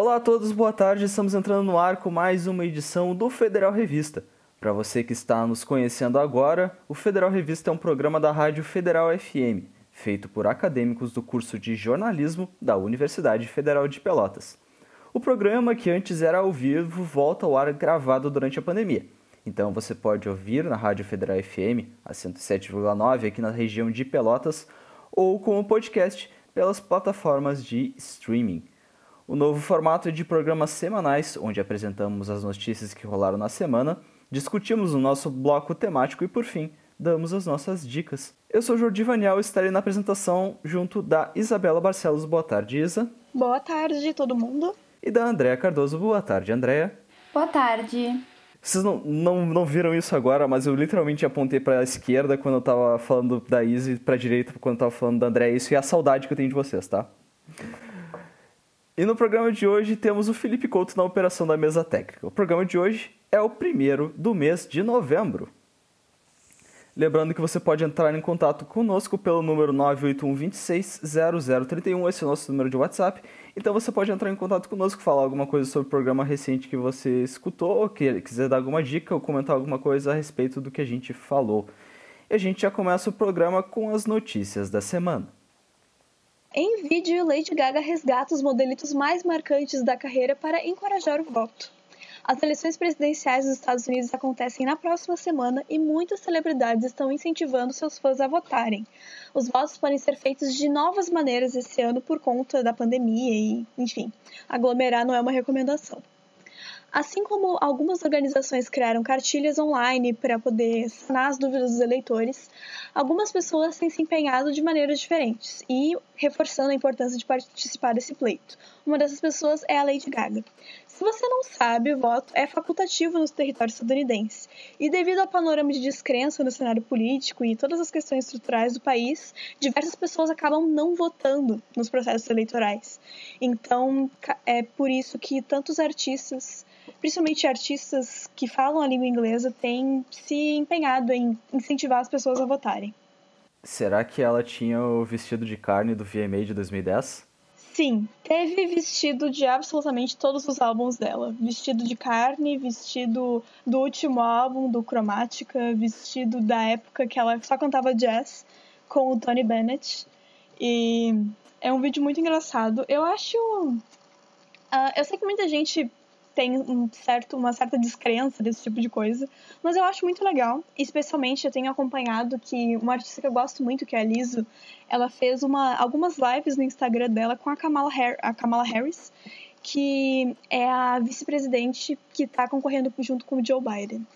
Olá a todos, boa tarde. Estamos entrando no ar com mais uma edição do Federal Revista. Para você que está nos conhecendo agora, o Federal Revista é um programa da Rádio Federal FM, feito por acadêmicos do curso de jornalismo da Universidade Federal de Pelotas. O programa, que antes era ao vivo, volta ao ar gravado durante a pandemia. Então você pode ouvir na Rádio Federal FM, a 107,9 aqui na região de Pelotas, ou como podcast pelas plataformas de streaming. O novo formato é de programas semanais, onde apresentamos as notícias que rolaram na semana discutimos o nosso bloco temático e, por fim, damos as nossas dicas. Eu sou Jordi Vaniel e estarei na apresentação junto da Isabela Barcelos. Boa tarde, Isa. Boa tarde, todo mundo. E da Andréa Cardoso. Boa tarde, Andréa. Boa tarde. Vocês não, não, não viram isso agora, mas eu literalmente apontei para a esquerda quando eu tava falando da Isa e para a direita quando eu tava falando da Andréa. Isso e a saudade que eu tenho de vocês, tá? E no programa de hoje temos o Felipe Couto na operação da mesa técnica. O programa de hoje é o primeiro do mês de novembro. Lembrando que você pode entrar em contato conosco pelo número 981260031, esse é o nosso número de WhatsApp. Então você pode entrar em contato conosco, falar alguma coisa sobre o programa recente que você escutou, ou que quiser dar alguma dica ou comentar alguma coisa a respeito do que a gente falou. E a gente já começa o programa com as notícias da semana. Em vídeo, Lady Gaga resgata os modelitos mais marcantes da carreira para encorajar o voto. As eleições presidenciais dos Estados Unidos acontecem na próxima semana e muitas celebridades estão incentivando seus fãs a votarem. Os votos podem ser feitos de novas maneiras esse ano por conta da pandemia e, enfim, aglomerar não é uma recomendação. Assim como algumas organizações criaram cartilhas online para poder sanar as dúvidas dos eleitores, algumas pessoas têm se empenhado de maneiras diferentes e reforçando a importância de participar desse pleito. Uma dessas pessoas é a Lady Gaga. Se você não sabe, o voto é facultativo no território estadunidense. E devido ao panorama de descrença no cenário político e todas as questões estruturais do país, diversas pessoas acabam não votando nos processos eleitorais. Então, é por isso que tantos artistas principalmente artistas que falam a língua inglesa, têm se empenhado em incentivar as pessoas a votarem. Será que ela tinha o vestido de carne do VMA de 2010? Sim, teve vestido de absolutamente todos os álbuns dela. Vestido de carne, vestido do último álbum, do Chromatica, vestido da época que ela só cantava jazz com o Tony Bennett. E é um vídeo muito engraçado. Eu acho. Uh, eu sei que muita gente tem um certo, uma certa descrença desse tipo de coisa, mas eu acho muito legal. Especialmente eu tenho acompanhado que uma artista que eu gosto muito, que é a Liso, ela fez uma, algumas lives no Instagram dela com a Kamala, a Kamala Harris, que é a vice-presidente que está concorrendo junto com o Joe Biden.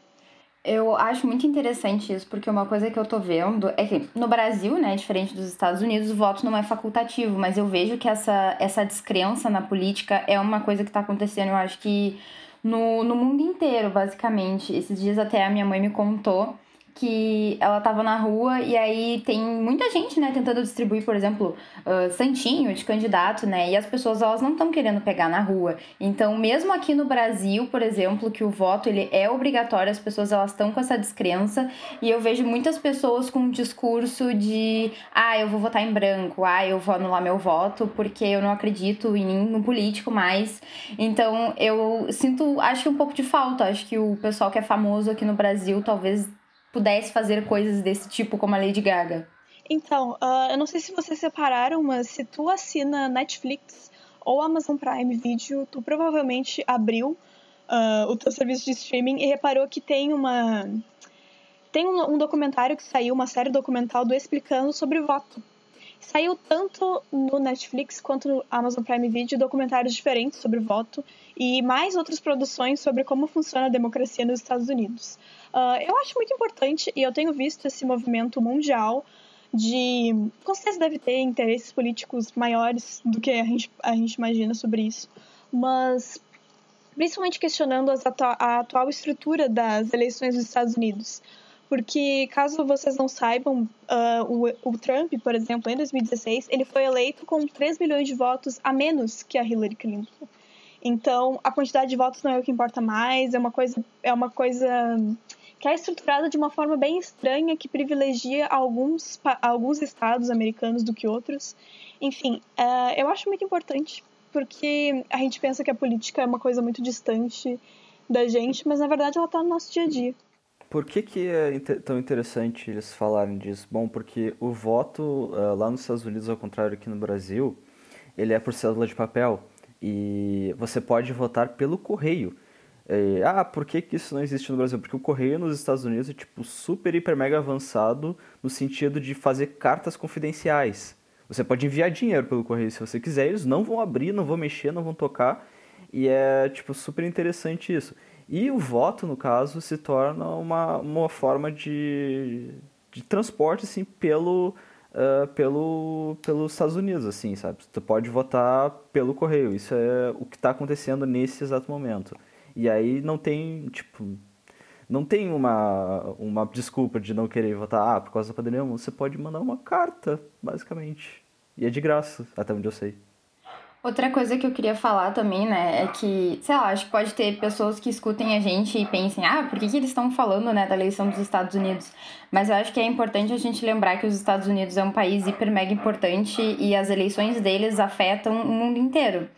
Eu acho muito interessante isso, porque uma coisa que eu tô vendo é que no Brasil, né, diferente dos Estados Unidos, o voto não é facultativo, mas eu vejo que essa, essa descrença na política é uma coisa que tá acontecendo, eu acho que no, no mundo inteiro, basicamente. Esses dias até a minha mãe me contou que ela tava na rua e aí tem muita gente, né, tentando distribuir, por exemplo, uh, santinho de candidato, né, e as pessoas elas não estão querendo pegar na rua. Então, mesmo aqui no Brasil, por exemplo, que o voto ele é obrigatório, as pessoas elas estão com essa descrença e eu vejo muitas pessoas com um discurso de, ah, eu vou votar em branco, ah, eu vou anular meu voto porque eu não acredito em nenhum político mais. Então, eu sinto, acho que um pouco de falta, acho que o pessoal que é famoso aqui no Brasil talvez pudesse fazer coisas desse tipo como a Lady Gaga? Então, uh, eu não sei se vocês separaram, mas se tu assina Netflix ou Amazon Prime Video, tu provavelmente abriu uh, o teu serviço de streaming e reparou que tem uma tem um, um documentário que saiu, uma série documental do explicando sobre voto. Saiu tanto no Netflix quanto no Amazon Prime Video documentários diferentes sobre voto e mais outras produções sobre como funciona a democracia nos Estados Unidos. Uh, eu acho muito importante e eu tenho visto esse movimento mundial de. Com certeza deve ter interesses políticos maiores do que a gente, a gente imagina sobre isso, mas principalmente questionando a atual estrutura das eleições dos Estados Unidos. Porque, caso vocês não saibam, uh, o, o, Trump, por exemplo, em 2016, ele foi eleito com 3 milhões de votos a menos que a Hillary Clinton. Então, a quantidade de votos não é o que importa mais, é uma coisa, é uma coisa que é estruturada de uma forma bem estranha que privilegia alguns, alguns estados americanos do que outros. Enfim, uh, eu acho muito importante porque a gente pensa que a política é uma coisa muito distante da gente, mas na verdade ela está no nosso dia a dia. Por que, que é tão interessante eles falarem disso? Bom, porque o voto uh, lá nos Estados Unidos, ao contrário aqui no Brasil, ele é por cédula de papel e você pode votar pelo correio. É, ah, por que, que isso não existe no Brasil? Porque o correio nos Estados Unidos é tipo super, hiper, mega avançado no sentido de fazer cartas confidenciais. Você pode enviar dinheiro pelo correio se você quiser, eles não vão abrir, não vão mexer, não vão tocar. E é tipo super interessante isso. E o voto, no caso, se torna uma, uma forma de, de transporte assim, pelo, uh, pelo, pelos Estados Unidos, assim, sabe? Tu pode votar pelo correio. Isso é o que está acontecendo nesse exato momento. E aí não tem, tipo, não tem uma, uma desculpa de não querer votar, ah, por causa da pandemia, você pode mandar uma carta, basicamente. E é de graça, até onde eu sei. Outra coisa que eu queria falar também, né, é que, sei lá, acho que pode ter pessoas que escutem a gente e pensem, ah, por que, que eles estão falando, né, da eleição dos Estados Unidos? Mas eu acho que é importante a gente lembrar que os Estados Unidos é um país hiper mega importante e as eleições deles afetam o mundo inteiro.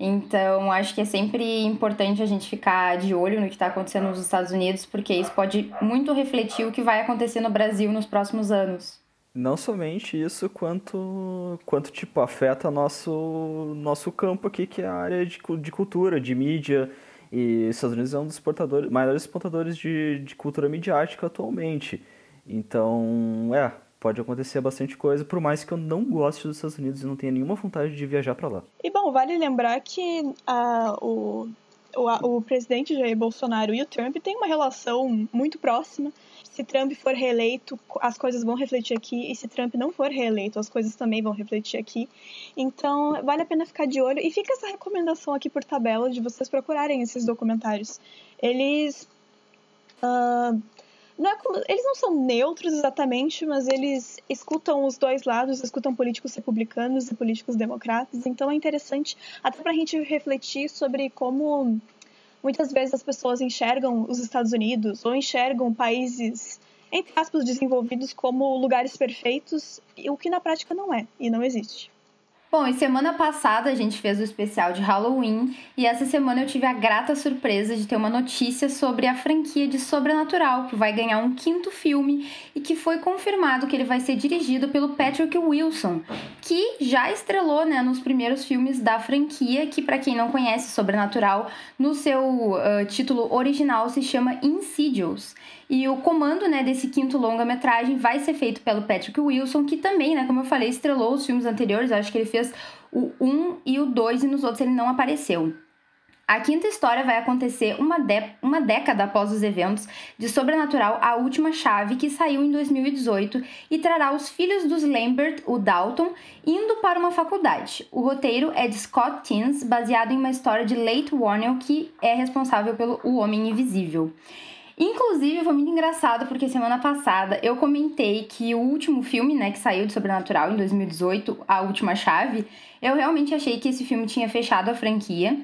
Então, acho que é sempre importante a gente ficar de olho no que está acontecendo nos Estados Unidos, porque isso pode muito refletir o que vai acontecer no Brasil nos próximos anos. Não somente isso, quanto, quanto tipo, afeta nosso, nosso campo aqui, que é a área de, de cultura, de mídia. E os Estados Unidos é um dos exportadores, maiores exportadores de, de cultura midiática atualmente. Então, é, pode acontecer bastante coisa, por mais que eu não goste dos Estados Unidos e não tenha nenhuma vontade de viajar para lá. E bom, vale lembrar que uh, o, o, o presidente Jair Bolsonaro e o Trump têm uma relação muito próxima se Trump for reeleito, as coisas vão refletir aqui, e se Trump não for reeleito, as coisas também vão refletir aqui. Então, vale a pena ficar de olho. E fica essa recomendação aqui por tabela de vocês procurarem esses documentários. Eles. Uh, não é eles não são neutros exatamente, mas eles escutam os dois lados, escutam políticos republicanos e políticos democratas, então é interessante até para a gente refletir sobre como muitas vezes as pessoas enxergam os Estados Unidos ou enxergam países, entre aspas, desenvolvidos como lugares perfeitos, o que na prática não é e não existe. Bom, e semana passada a gente fez o especial de Halloween e essa semana eu tive a grata surpresa de ter uma notícia sobre a franquia de Sobrenatural, que vai ganhar um quinto filme e que foi confirmado que ele vai ser dirigido pelo Patrick Wilson, que já estrelou né, nos primeiros filmes da franquia, que para quem não conhece Sobrenatural, no seu uh, título original se chama Insidious. E o comando né, desse quinto longa-metragem vai ser feito pelo Patrick Wilson, que também, né, como eu falei, estrelou os filmes anteriores. Eu acho que ele fez o 1 e o 2 e nos outros ele não apareceu. A quinta história vai acontecer uma, uma década após os eventos de Sobrenatural A Última Chave, que saiu em 2018 e trará os filhos dos Lambert, o Dalton, indo para uma faculdade. O roteiro é de Scott Teens, baseado em uma história de Late Warnell, que é responsável pelo O Homem Invisível. Inclusive, foi muito engraçado porque semana passada eu comentei que o último filme, né, que saiu de Sobrenatural em 2018, A Última Chave, eu realmente achei que esse filme tinha fechado a franquia,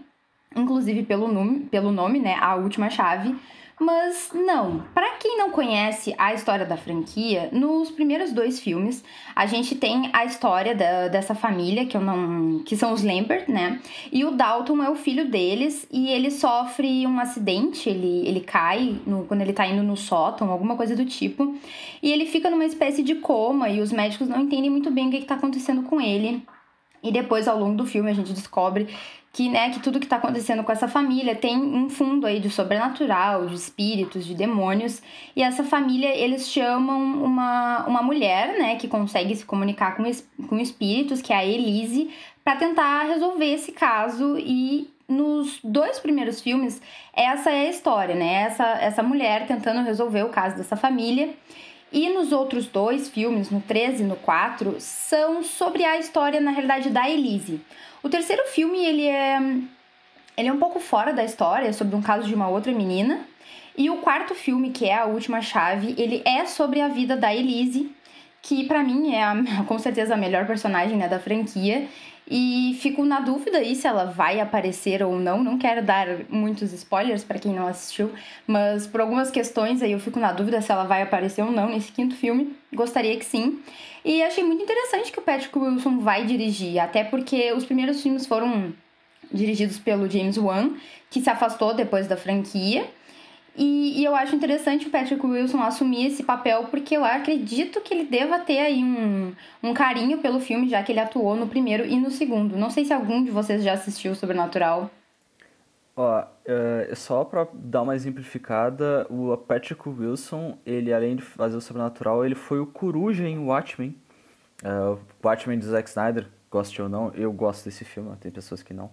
inclusive pelo nome, pelo nome, né, A Última Chave. Mas não, para quem não conhece a história da franquia, nos primeiros dois filmes a gente tem a história da, dessa família que eu não, que são os Lambert, né? E o Dalton é o filho deles e ele sofre um acidente, ele, ele cai no, quando ele tá indo no sótão, alguma coisa do tipo, e ele fica numa espécie de coma e os médicos não entendem muito bem o que, que tá acontecendo com ele. E depois, ao longo do filme, a gente descobre que, né, que tudo que está acontecendo com essa família tem um fundo aí de sobrenatural, de espíritos, de demônios. E essa família, eles chamam uma, uma mulher, né, que consegue se comunicar com, com espíritos, que é a Elise, para tentar resolver esse caso e nos dois primeiros filmes, essa é a história, né? Essa, essa mulher tentando resolver o caso dessa família. E nos outros dois filmes, no 13 e no 4, são sobre a história, na realidade, da Elise. O terceiro filme, ele é, ele é um pouco fora da história, sobre um caso de uma outra menina. E o quarto filme, que é A Última Chave, ele é sobre a vida da Elise, que para mim é a, com certeza a melhor personagem né, da franquia. E fico na dúvida aí se ela vai aparecer ou não. Não quero dar muitos spoilers para quem não assistiu, mas por algumas questões aí eu fico na dúvida se ela vai aparecer ou não nesse quinto filme. Gostaria que sim. E achei muito interessante que o Patrick Wilson vai dirigir, até porque os primeiros filmes foram dirigidos pelo James Wan, que se afastou depois da franquia. E, e, eu acho interessante o Patrick Wilson assumir esse papel, porque eu acredito que ele deva ter aí um, um carinho pelo filme, já que ele atuou no primeiro e no segundo. Não sei se algum de vocês já assistiu Sobrenatural. Ó, uh, só pra dar uma exemplificada, o Patrick Wilson, ele além de fazer o Sobrenatural, ele foi o Coruja em Watchmen. Uh, Watchmen de Zack Snyder, goste ou não, eu gosto desse filme, tem pessoas que não.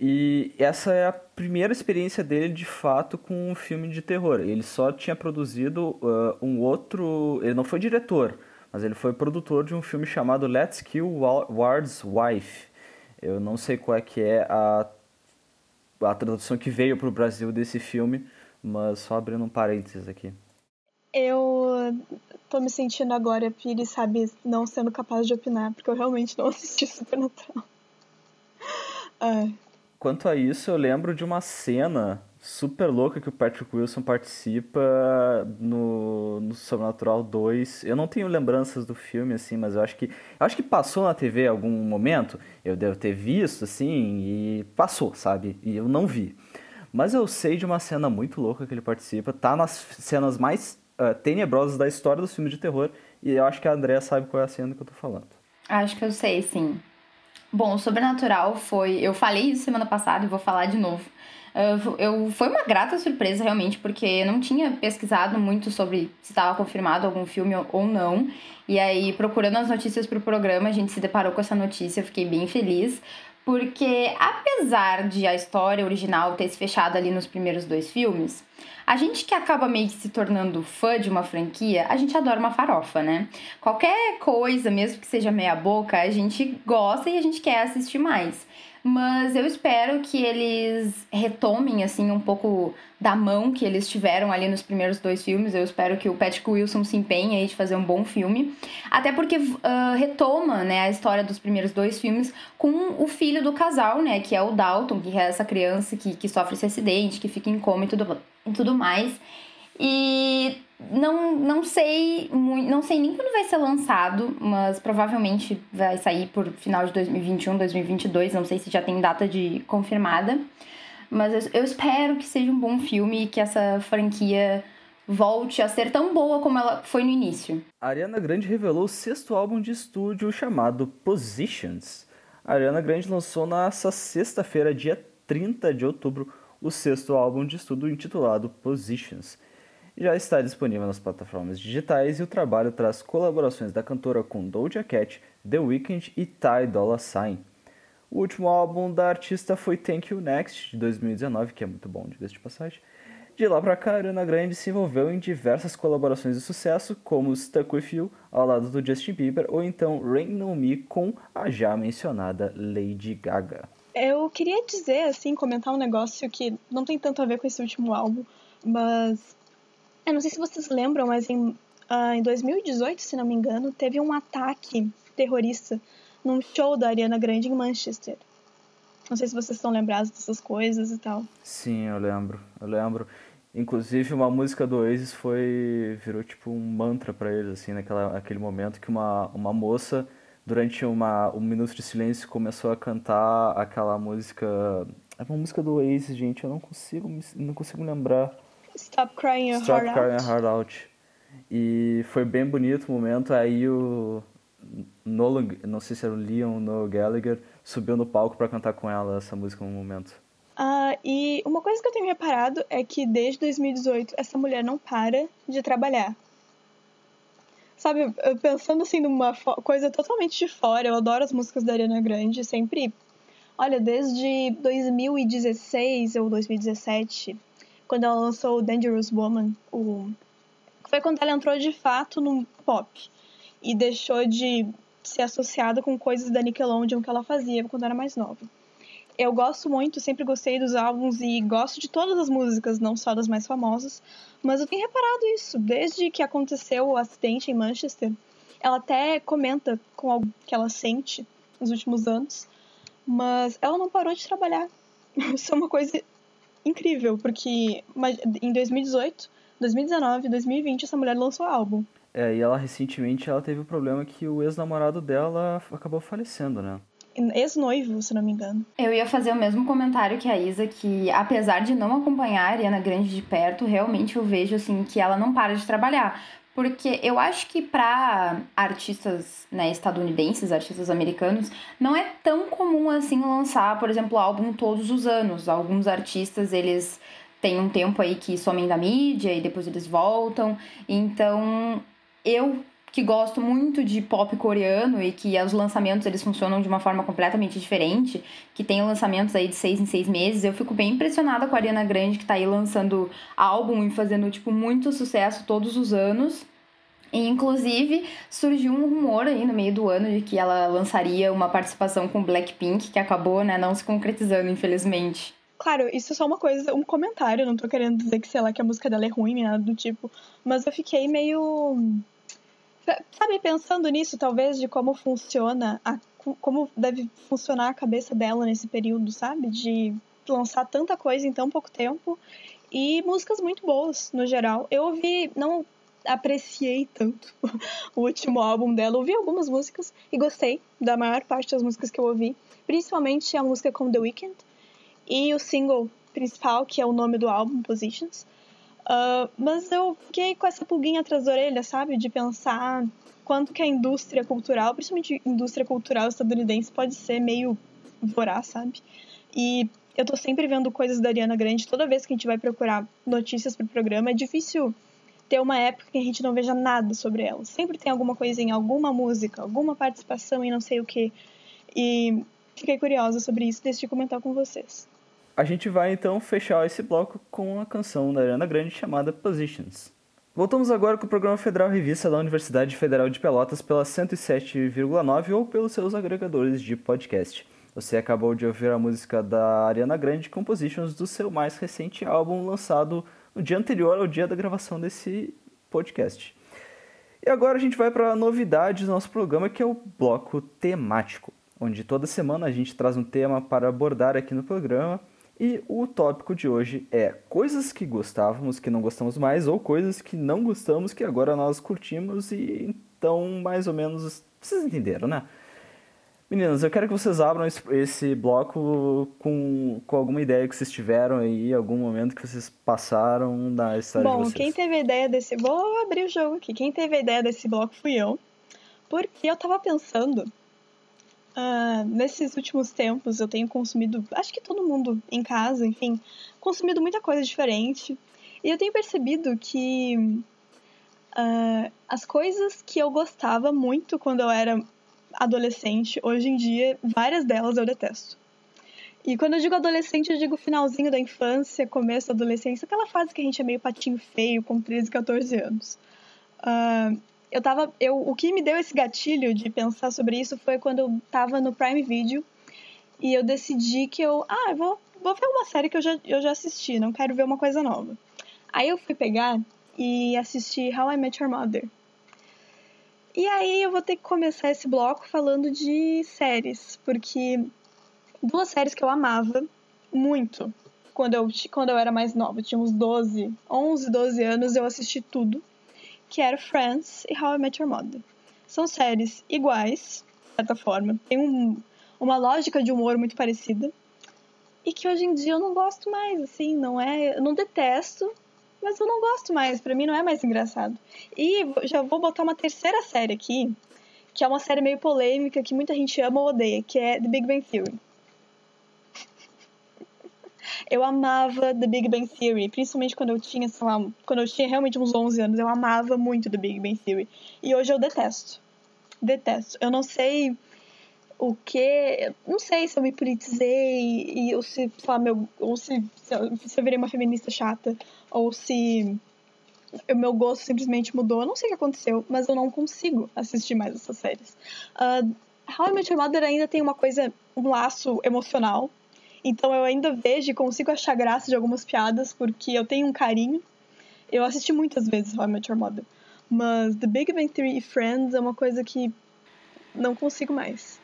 E essa é a primeira experiência dele de fato com um filme de terror. Ele só tinha produzido uh, um outro. Ele não foi diretor, mas ele foi produtor de um filme chamado Let's Kill Ward's Wife. Eu não sei qual é que é a, a tradução que veio para o Brasil desse filme, mas só abrindo um parênteses aqui. Eu tô me sentindo agora, Piri, sabe, não sendo capaz de opinar, porque eu realmente não assisti Supernatural. Ai. Quanto a isso, eu lembro de uma cena super louca que o Patrick Wilson participa no, no Sobrenatural 2. Eu não tenho lembranças do filme, assim, mas eu acho que. Eu acho que passou na TV algum momento. Eu devo ter visto, assim, e passou, sabe? E eu não vi. Mas eu sei de uma cena muito louca que ele participa. Tá nas cenas mais uh, tenebrosas da história dos filmes de terror. E eu acho que a Andrea sabe qual é a cena que eu tô falando. Acho que eu sei, sim. Bom, o Sobrenatural foi. Eu falei isso semana passada e vou falar de novo. Eu, foi uma grata surpresa, realmente, porque eu não tinha pesquisado muito sobre se estava confirmado algum filme ou não. E aí, procurando as notícias para o programa, a gente se deparou com essa notícia, eu fiquei bem feliz. Porque, apesar de a história original ter se fechado ali nos primeiros dois filmes, a gente que acaba meio que se tornando fã de uma franquia, a gente adora uma farofa, né? Qualquer coisa, mesmo que seja meia boca, a gente gosta e a gente quer assistir mais. Mas eu espero que eles retomem, assim, um pouco da mão que eles tiveram ali nos primeiros dois filmes. Eu espero que o Patrick Wilson se empenhe aí de fazer um bom filme. Até porque uh, retoma, né, a história dos primeiros dois filmes com o filho do casal, né, que é o Dalton, que é essa criança que, que sofre esse acidente, que fica em coma e tudo, e tudo mais. E não, não sei não sei nem quando vai ser lançado, mas provavelmente vai sair por final de 2021, 2022, não sei se já tem data de confirmada. Mas eu, eu espero que seja um bom filme e que essa franquia volte a ser tão boa como ela foi no início. A Ariana Grande revelou o sexto álbum de estúdio chamado Positions. A Ariana Grande lançou nessa sexta-feira, dia 30 de outubro, o sexto álbum de estudo intitulado Positions já está disponível nas plataformas digitais e o trabalho traz colaborações da cantora com Doja Cat, The Weeknd e Ty Dolla Sign. O último álbum da artista foi Thank You Next, de 2019, que é muito bom, diga de passagem. De lá pra cá, Ariana Grande se envolveu em diversas colaborações de sucesso, como Stuck With You, ao lado do Justin Bieber, ou então Rain On Me com a já mencionada Lady Gaga. Eu queria dizer, assim, comentar um negócio que não tem tanto a ver com esse último álbum, mas eu não sei se vocês lembram, mas em, uh, em 2018, se não me engano, teve um ataque terrorista num show da Ariana Grande em Manchester. Não sei se vocês estão lembrados dessas coisas e tal. Sim, eu lembro. Eu lembro. Inclusive, uma música do Oasis foi virou tipo um mantra para eles assim, naquela naquele momento que uma uma moça durante uma um minuto de silêncio começou a cantar aquela música, é uma música do Oasis, gente, eu não consigo não consigo lembrar. Stop Crying Your Stop Heart Crying Out. Heart Out. E foi bem bonito o momento. Aí o Nolan, não sei se era o Leon ou Gallagher, subiu no palco para cantar com ela essa música no momento. Ah, e uma coisa que eu tenho reparado é que desde 2018 essa mulher não para de trabalhar. Sabe, pensando assim numa coisa totalmente de fora, eu adoro as músicas da Ariana Grande, sempre. Olha, desde 2016 ou 2017, quando ela lançou o Dangerous Woman, o... foi quando ela entrou de fato no pop e deixou de ser associada com coisas da Nickelodeon que ela fazia quando era mais nova. Eu gosto muito, sempre gostei dos álbuns e gosto de todas as músicas, não só das mais famosas, mas eu tenho reparado isso desde que aconteceu o acidente em Manchester. Ela até comenta com algo que ela sente nos últimos anos, mas ela não parou de trabalhar. Isso é uma coisa incrível, porque em 2018, 2019, 2020 essa mulher lançou álbum. É, e ela recentemente ela teve o problema que o ex-namorado dela acabou falecendo, né? ex-noivo, se não me engano. Eu ia fazer o mesmo comentário que a Isa, que apesar de não acompanhar a Ariana Grande de perto, realmente eu vejo assim que ela não para de trabalhar. Porque eu acho que para artistas né, estadunidenses, artistas americanos, não é tão comum assim lançar, por exemplo, álbum todos os anos. Alguns artistas, eles têm um tempo aí que somem da mídia e depois eles voltam. Então, eu que gosto muito de pop coreano e que os lançamentos eles funcionam de uma forma completamente diferente, que tem lançamentos aí de seis em seis meses, eu fico bem impressionada com a Ariana Grande que tá aí lançando álbum e fazendo, tipo, muito sucesso todos os anos. E, inclusive, surgiu um rumor aí no meio do ano de que ela lançaria uma participação com Blackpink, que acabou, né, não se concretizando, infelizmente. Claro, isso é só uma coisa, um comentário, não tô querendo dizer que, sei lá, que a música dela é ruim, nem nada do tipo, mas eu fiquei meio sabe, pensando nisso, talvez, de como funciona, a, como deve funcionar a cabeça dela nesse período, sabe? De lançar tanta coisa em tão pouco tempo e músicas muito boas, no geral. Eu ouvi, não apreciei tanto o último álbum dela, ouvi algumas músicas e gostei da maior parte das músicas que eu ouvi, principalmente a música com The Weeknd e o single principal, que é o nome do álbum, Positions. Uh, mas eu fiquei com essa pulguinha atrás da orelha, sabe? De pensar quanto que a indústria cultural, principalmente indústria cultural estadunidense, pode ser meio voraz, sabe? E eu tô sempre vendo coisas da Ariana Grande. Toda vez que a gente vai procurar notícias pro programa, é difícil ter uma época que a gente não veja nada sobre ela. Sempre tem alguma coisinha, alguma música, alguma participação em não sei o que. E fiquei curiosa sobre isso e decidi comentar com vocês. A gente vai então fechar esse bloco com a canção da Ariana Grande chamada Positions. Voltamos agora com o programa Federal Revista da Universidade Federal de Pelotas pela 107,9 ou pelos seus agregadores de podcast. Você acabou de ouvir a música da Ariana Grande Compositions do seu mais recente álbum lançado no dia anterior ao dia da gravação desse podcast. E agora a gente vai para a novidade do nosso programa, que é o bloco temático, onde toda semana a gente traz um tema para abordar aqui no programa e o tópico de hoje é coisas que gostávamos, que não gostamos mais, ou coisas que não gostamos, que agora nós curtimos e então mais ou menos. Vocês entenderam, né? Meninas, eu quero que vocês abram esse, bloco com, com alguma ideia que vocês tiveram aí, algum momento que vocês passaram da história Bom, de vocês. Bom, quem teve a ideia desse. Vou abrir o jogo aqui. Quem teve a ideia desse bloco fui eu. Porque eu tava pensando Uh, nesses últimos tempos eu tenho consumido, acho que todo mundo em casa, enfim, consumido muita coisa diferente. E eu tenho percebido que uh, as coisas que eu gostava muito quando eu era adolescente, hoje em dia, várias delas eu detesto. E quando eu digo adolescente, eu digo finalzinho da infância, começo da adolescência, aquela fase que a gente é meio patinho feio, com 13, 14 anos. Uh, eu tava. Eu, o que me deu esse gatilho de pensar sobre isso foi quando eu tava no Prime Video e eu decidi que eu. Ah, eu vou, vou ver uma série que eu já, eu já assisti, não quero ver uma coisa nova. Aí eu fui pegar e assisti How I Met Your Mother. E aí eu vou ter que começar esse bloco falando de séries, porque duas séries que eu amava muito quando eu, quando eu era mais nova, tinha uns 12, 11, 12 anos, eu assisti tudo que era Friends e How I Met Your Mother. São séries iguais, de certa forma, tem um, uma lógica de humor muito parecida, e que hoje em dia eu não gosto mais, assim, não é, eu não detesto, mas eu não gosto mais, para mim não é mais engraçado. E já vou botar uma terceira série aqui, que é uma série meio polêmica que muita gente ama ou odeia, que é The Big Bang Theory. Eu amava The Big Bang Theory, principalmente quando eu tinha, sei lá, quando eu tinha realmente uns 11 anos, eu amava muito The Big Bang Theory. E hoje eu detesto. Detesto. Eu não sei o que. Não sei se eu me politizei, e, ou se, sei lá, meu, ou se, se, eu, se eu virei uma feminista chata, ou se o meu gosto simplesmente mudou. Eu não sei o que aconteceu, mas eu não consigo assistir mais essas séries. Uh, How I Met Your Mother ainda tem uma coisa, um laço emocional então eu ainda vejo e consigo achar graça de algumas piadas, porque eu tenho um carinho. Eu assisti muitas vezes How I Met Your Mother. Mas The Big Bang Theory e Friends é uma coisa que não consigo mais.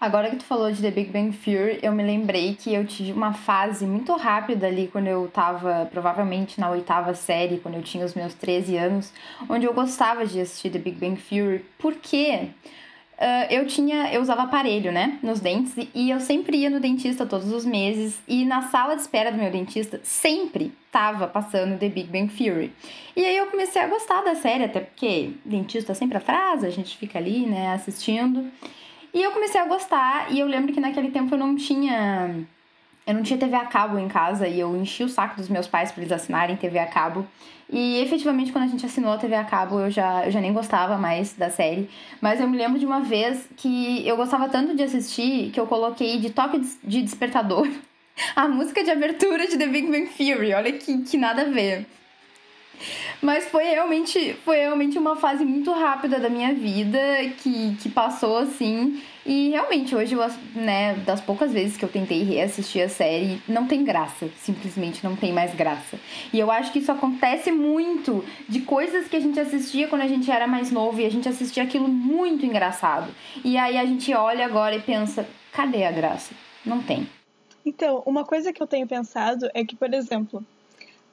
Agora que tu falou de The Big Bang Theory, eu me lembrei que eu tive uma fase muito rápida ali quando eu tava, provavelmente na oitava série, quando eu tinha os meus 13 anos, onde eu gostava de assistir The Big Bang Theory, porque Uh, eu tinha, eu usava aparelho, né, nos dentes, e eu sempre ia no dentista todos os meses, e na sala de espera do meu dentista sempre tava passando The Big Bang Theory. E aí eu comecei a gostar da série, até porque dentista sempre atrasa, a gente fica ali, né, assistindo. E eu comecei a gostar, e eu lembro que naquele tempo eu não tinha eu não tinha TV a cabo em casa e eu enchi o saco dos meus pais para eles assinarem TV a cabo. E efetivamente, quando a gente assinou a TV a cabo, eu já, eu já nem gostava mais da série. Mas eu me lembro de uma vez que eu gostava tanto de assistir que eu coloquei de toque de despertador a música de abertura de The Big Bang Theory. Olha que, que nada a ver. Mas foi realmente, foi realmente uma fase muito rápida da minha vida que, que passou assim. E realmente, hoje, eu, né, das poucas vezes que eu tentei reassistir a série, não tem graça. Simplesmente não tem mais graça. E eu acho que isso acontece muito de coisas que a gente assistia quando a gente era mais novo e a gente assistia aquilo muito engraçado. E aí a gente olha agora e pensa: cadê a graça? Não tem. Então, uma coisa que eu tenho pensado é que, por exemplo,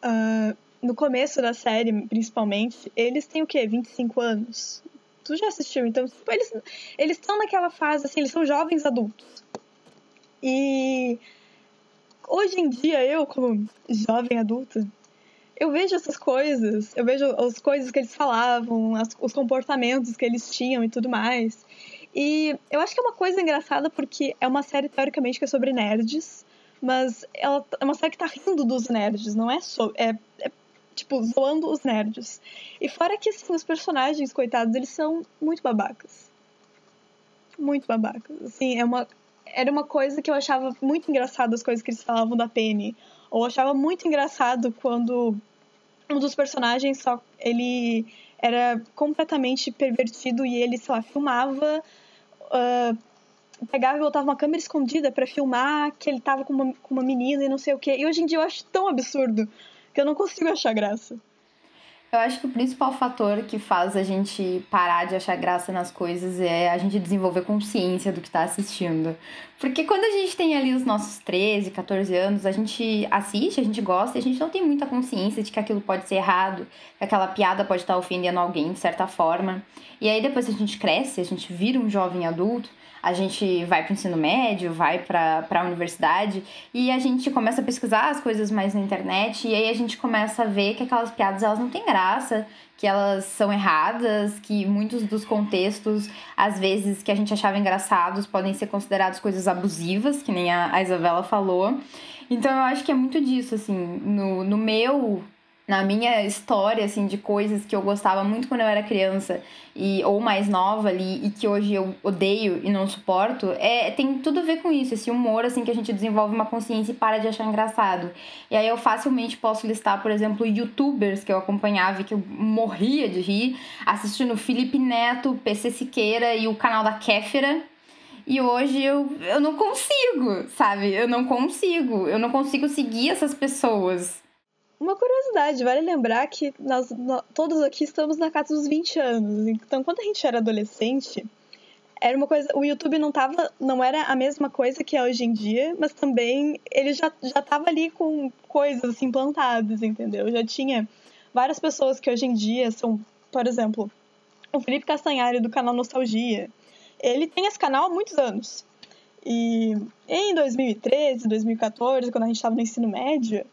uh, no começo da série, principalmente, eles têm o quê? 25 anos? Tu já assistiu, então, tipo, eles eles estão naquela fase assim, eles são jovens adultos. E hoje em dia eu, como jovem adulta, eu vejo essas coisas, eu vejo as coisas que eles falavam, as, os comportamentos que eles tinham e tudo mais. E eu acho que é uma coisa engraçada porque é uma série teoricamente que é sobre nerds, mas ela é uma série que tá rindo dos nerds, não é só é, é tipo, zoando os nerds. E fora que, assim, os personagens, coitados, eles são muito babacas. Muito babacas. Assim, é uma, era uma coisa que eu achava muito engraçado as coisas que eles falavam da Penny. Ou achava muito engraçado quando um dos personagens só ele era completamente pervertido e ele, sei lá, filmava, uh, pegava e botava uma câmera escondida para filmar que ele tava com uma, com uma menina e não sei o que. E hoje em dia eu acho tão absurdo que eu não consigo achar graça. Eu acho que o principal fator que faz a gente parar de achar graça nas coisas é a gente desenvolver consciência do que está assistindo. Porque quando a gente tem ali os nossos 13, 14 anos, a gente assiste, a gente gosta, a gente não tem muita consciência de que aquilo pode ser errado, que aquela piada pode estar ofendendo alguém de certa forma. E aí depois a gente cresce, a gente vira um jovem adulto, a gente vai para o ensino médio, vai para a universidade e a gente começa a pesquisar as coisas mais na internet e aí a gente começa a ver que aquelas piadas elas não têm graça, que elas são erradas, que muitos dos contextos, às vezes, que a gente achava engraçados podem ser considerados coisas abusivas, que nem a, a Isabela falou. Então eu acho que é muito disso, assim, no, no meu na minha história, assim, de coisas que eu gostava muito quando eu era criança e ou mais nova ali e que hoje eu odeio e não suporto, é, tem tudo a ver com isso, esse humor, assim, que a gente desenvolve uma consciência e para de achar engraçado. E aí eu facilmente posso listar, por exemplo, youtubers que eu acompanhava e que eu morria de rir, assistindo Felipe Neto, PC Siqueira e o canal da Kéfera, e hoje eu, eu não consigo, sabe? Eu não consigo. Eu não consigo seguir essas pessoas. Uma curiosidade, vale lembrar que nós, nós, todos aqui estamos na casa dos 20 anos. Então, quando a gente era adolescente, era uma coisa. O YouTube não tava. não era a mesma coisa que é hoje em dia, mas também ele já, já tava ali com coisas assim plantadas, entendeu? Já tinha várias pessoas que hoje em dia são, por exemplo, o Felipe Castanhari do canal Nostalgia. Ele tem esse canal há muitos anos. E em 2013, 2014, quando a gente estava no ensino médio,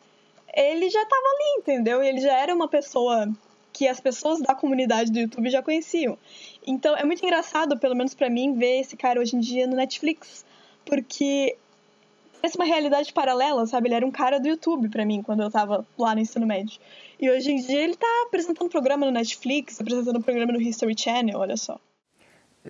ele já estava ali, entendeu? E ele já era uma pessoa que as pessoas da comunidade do YouTube já conheciam. Então é muito engraçado, pelo menos para mim, ver esse cara hoje em dia no Netflix, porque parece uma realidade paralela, sabe? Ele era um cara do YouTube para mim quando eu tava lá no ensino médio. E hoje em dia ele tá apresentando programa no Netflix, apresentando programa no History Channel, olha só.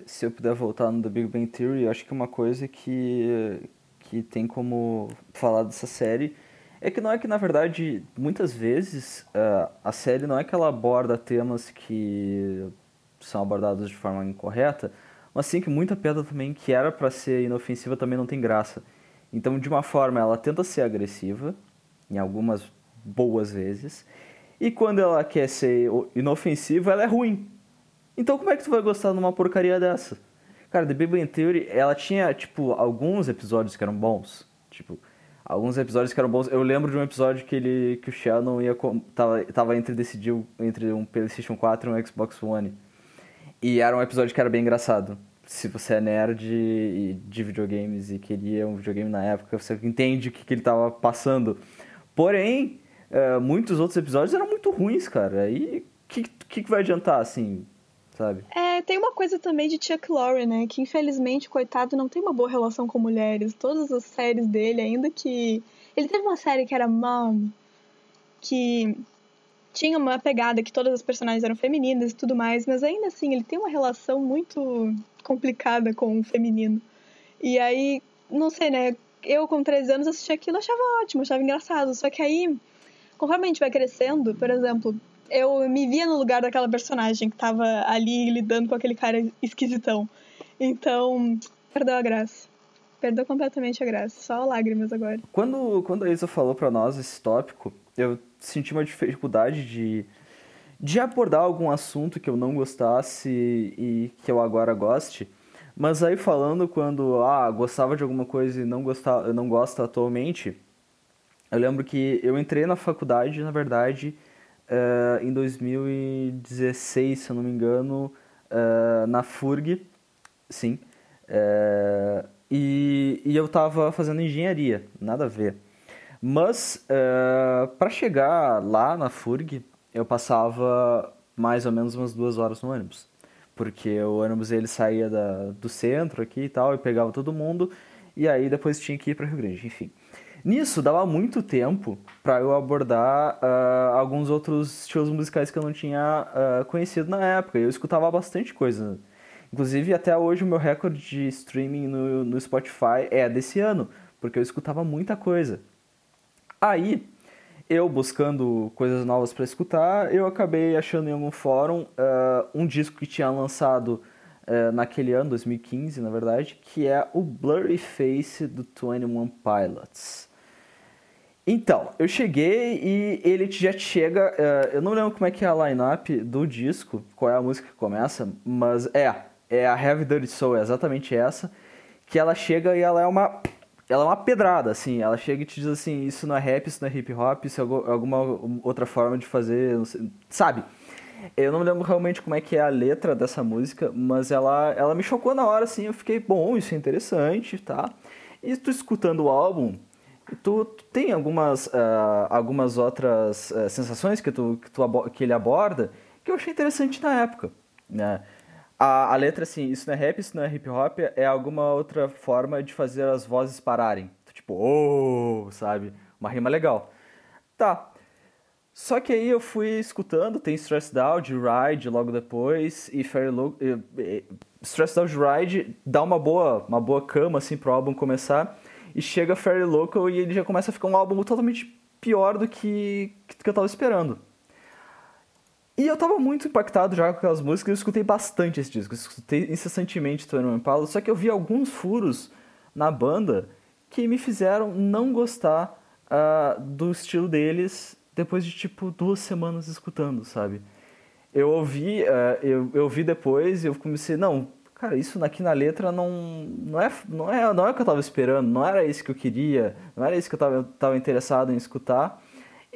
Se eu puder voltar no The Big Bang Theory, eu acho que uma coisa que que tem como falar dessa série é que não é que, na verdade, muitas vezes uh, a série não é que ela aborda temas que são abordados de forma incorreta, mas sim que muita piada também que era para ser inofensiva também não tem graça. Então, de uma forma, ela tenta ser agressiva, em algumas boas vezes, e quando ela quer ser inofensiva, ela é ruim. Então, como é que tu vai gostar de uma porcaria dessa? Cara, The Big Bang Theory, ela tinha, tipo, alguns episódios que eram bons. Tipo, alguns episódios que eram bons. Eu lembro de um episódio que ele que o Shannon ia tava, tava entre decidiu entre um PlayStation 4 e um Xbox One. E era um episódio que era bem engraçado. se você é nerd de videogames e queria um videogame na época, você entende o que, que ele estava passando. Porém, uh, muitos outros episódios eram muito ruins, cara. Aí, o que, que, que vai adiantar, assim, sabe? É, tem uma coisa também de Chuck Lorre, né? Que infelizmente, coitado, não tem uma boa relação com mulheres. Todas as séries dele, ainda que. Ele teve uma série que era Mom, que tinha uma pegada que todas as personagens eram femininas e tudo mais, mas ainda assim ele tem uma relação muito complicada com o feminino. E aí, não sei, né? Eu com 13 anos assisti aquilo, achava ótimo, achava engraçado. Só que aí, conforme a gente vai crescendo, por exemplo, eu me via no lugar daquela personagem que tava ali lidando com aquele cara esquisitão. Então, perdeu a graça. Perdeu completamente a graça. Só lágrimas agora. Quando, quando a Isa falou para nós esse tópico, eu senti uma dificuldade de, de abordar algum assunto que eu não gostasse e que eu agora goste. Mas aí falando quando ah, gostava de alguma coisa e não gostava, não gosta atualmente, eu lembro que eu entrei na faculdade, na verdade, uh, em 2016, se eu não me engano, uh, na FURG, sim. Uh, e, e eu estava fazendo engenharia, nada a ver. Mas para chegar lá na FURG, eu passava mais ou menos umas duas horas no ônibus. Porque o ônibus ele saía da, do centro aqui e tal, e pegava todo mundo, e aí depois tinha que ir para Rio Grande, enfim. Nisso dava muito tempo para eu abordar uh, alguns outros estilos musicais que eu não tinha uh, conhecido na época. Eu escutava bastante coisa. Inclusive, até hoje, o meu recorde de streaming no, no Spotify é desse ano, porque eu escutava muita coisa. Aí, eu buscando coisas novas para escutar, eu acabei achando em algum fórum uh, um disco que tinha lançado uh, naquele ano, 2015, na verdade, que é o Blurry Face do 21 Pilots. Então, eu cheguei e ele já chega. Uh, eu não lembro como é que é a line-up do disco, qual é a música que começa, mas é, é a Heavy Dirty Soul, é exatamente essa. Que ela chega e ela é uma ela é uma pedrada, assim. Ela chega e te diz assim: isso não é rap, isso não é hip hop, isso é alguma outra forma de fazer. Sabe? Eu não lembro realmente como é que é a letra dessa música, mas ela, ela me chocou na hora, assim. Eu fiquei, bom, isso é interessante, tá? E tu escutando o álbum, tu, tu tem algumas, uh, algumas outras uh, sensações que, tu, que, tu, que ele aborda que eu achei interessante na época, né? A, a letra, assim, isso não é rap, isso não é hip hop, é alguma outra forma de fazer as vozes pararem. Tipo, oh, sabe? Uma rima legal. Tá. Só que aí eu fui escutando, tem Stressed Out, Ride logo depois, e Fairy Look. Stressed Out Ride dá uma boa, uma boa cama assim pro álbum começar, e chega Fairy Local e ele já começa a ficar um álbum totalmente pior do que, que eu tava esperando. E eu tava muito impactado já com aquelas músicas, eu escutei bastante esse disco, eu escutei incessantemente Tony Impala, só que eu vi alguns furos na banda que me fizeram não gostar uh, do estilo deles depois de tipo duas semanas escutando, sabe? Eu ouvi, uh, eu, eu vi depois e eu comecei, não, cara, isso aqui na letra não, não, é, não, é, não é o que eu tava esperando, não era isso que eu queria, não era isso que eu tava, eu tava interessado em escutar.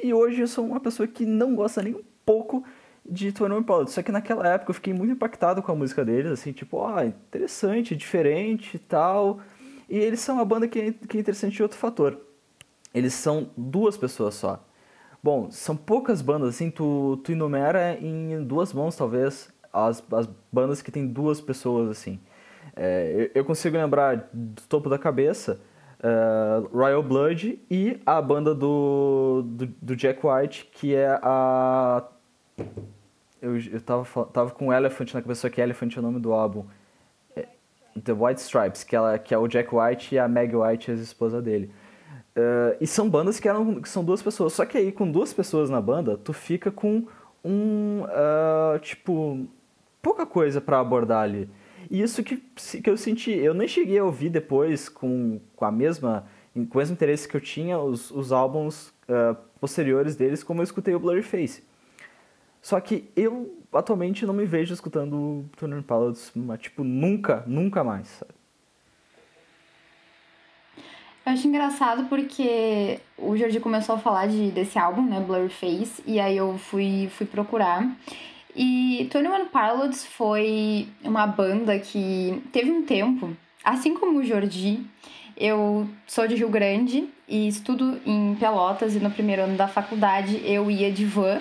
E hoje eu sou uma pessoa que não gosta nem um pouco de One Pilots. Só que naquela época eu fiquei muito impactado com a música deles, assim, tipo, oh, interessante, diferente e tal. E eles são uma banda que é, que é interessante de outro fator. Eles são duas pessoas só. Bom, são poucas bandas, assim, tu, tu enumera em duas mãos, talvez, as, as bandas que tem duas pessoas, assim. É, eu consigo lembrar do topo da cabeça uh, Royal Blood e a banda do, do, do Jack White, que é a eu, eu tava, tava com Elephant na cabeça, que Elephant é o nome do álbum. É, The White Stripes, que, ela, que é o Jack White e a Meg White, a esposa dele. Uh, e são bandas que, eram, que são duas pessoas. Só que aí, com duas pessoas na banda, tu fica com um. Uh, tipo. Pouca coisa para abordar ali. E isso que, que eu senti. Eu nem cheguei a ouvir depois com, com a mesma. com o mesmo interesse que eu tinha os, os álbuns uh, posteriores deles, como eu escutei o Blurry Face. Só que eu atualmente não me vejo escutando Tony Pilots, mas, tipo, nunca, nunca mais, sabe? Eu acho engraçado porque o Jordi começou a falar de, desse álbum, né, Blurry Face, e aí eu fui, fui procurar. E Twenty One Pilots foi uma banda que teve um tempo, assim como o Jordi, eu sou de Rio Grande e estudo em Pelotas e no primeiro ano da faculdade eu ia de van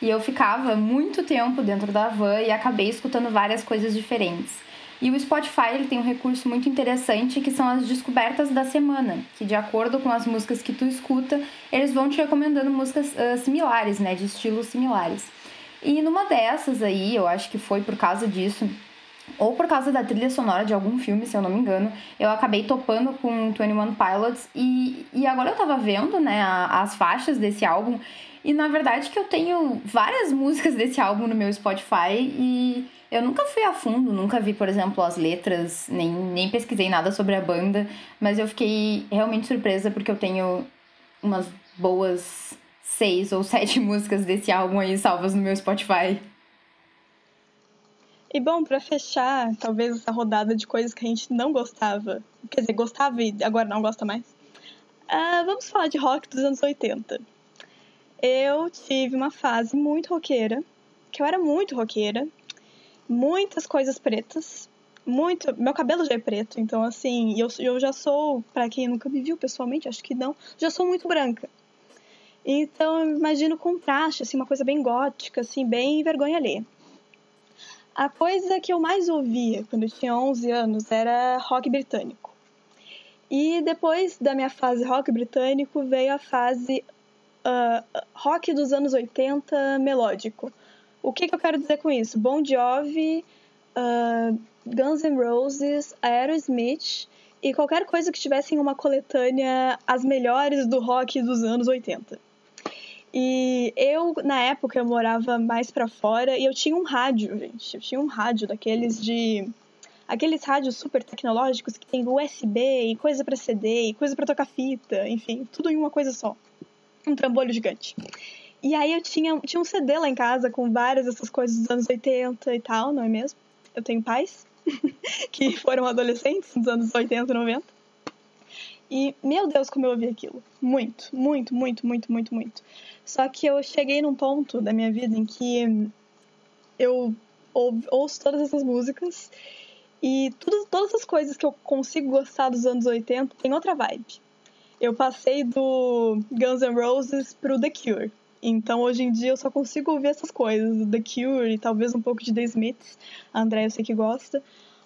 e eu ficava muito tempo dentro da van e acabei escutando várias coisas diferentes. E o Spotify ele tem um recurso muito interessante que são as descobertas da semana, que de acordo com as músicas que tu escuta, eles vão te recomendando músicas uh, similares, né, de estilos similares. E numa dessas aí, eu acho que foi por causa disso, ou por causa da trilha sonora de algum filme, se eu não me engano, eu acabei topando com 21 Pilots e, e agora eu tava vendo, né, as faixas desse álbum. E na verdade que eu tenho várias músicas desse álbum no meu Spotify e eu nunca fui a fundo, nunca vi, por exemplo, as letras, nem, nem pesquisei nada sobre a banda, mas eu fiquei realmente surpresa porque eu tenho umas boas seis ou sete músicas desse álbum aí salvas no meu Spotify. E bom, para fechar, talvez essa rodada de coisas que a gente não gostava, quer dizer, gostava e agora não gosta mais, uh, vamos falar de rock dos anos 80. Eu tive uma fase muito roqueira, que eu era muito roqueira, muitas coisas pretas, muito. Meu cabelo já é preto, então assim, eu, eu já sou, para quem nunca me viu pessoalmente, acho que não, já sou muito branca. Então eu imagino o contraste, assim, uma coisa bem gótica, assim, bem vergonha alheia. A coisa que eu mais ouvia quando eu tinha 11 anos era rock britânico. E depois da minha fase rock britânico veio a fase uh, rock dos anos 80 melódico. O que, que eu quero dizer com isso? Bon Jovi, uh, Guns N' Roses, Aerosmith e qualquer coisa que tivesse em uma coletânea as melhores do rock dos anos 80. E eu, na época, eu morava mais para fora e eu tinha um rádio, gente. Eu tinha um rádio daqueles de. Aqueles rádios super tecnológicos que tem USB e coisa para CD e coisa para tocar fita, enfim, tudo em uma coisa só. Um trambolho gigante. E aí eu tinha, tinha um CD lá em casa com várias dessas coisas dos anos 80 e tal, não é mesmo? Eu tenho pais que foram adolescentes nos anos 80 e 90. E, meu Deus, como eu ouvi aquilo. Muito, muito, muito, muito, muito, muito. Só que eu cheguei num ponto da minha vida em que eu ouço todas essas músicas e tudo, todas as coisas que eu consigo gostar dos anos 80 tem outra vibe. Eu passei do Guns N' Roses pro The Cure. Então hoje em dia eu só consigo ouvir essas coisas, The Cure e talvez um pouco de The Smiths. A Andrea eu sei que gosta,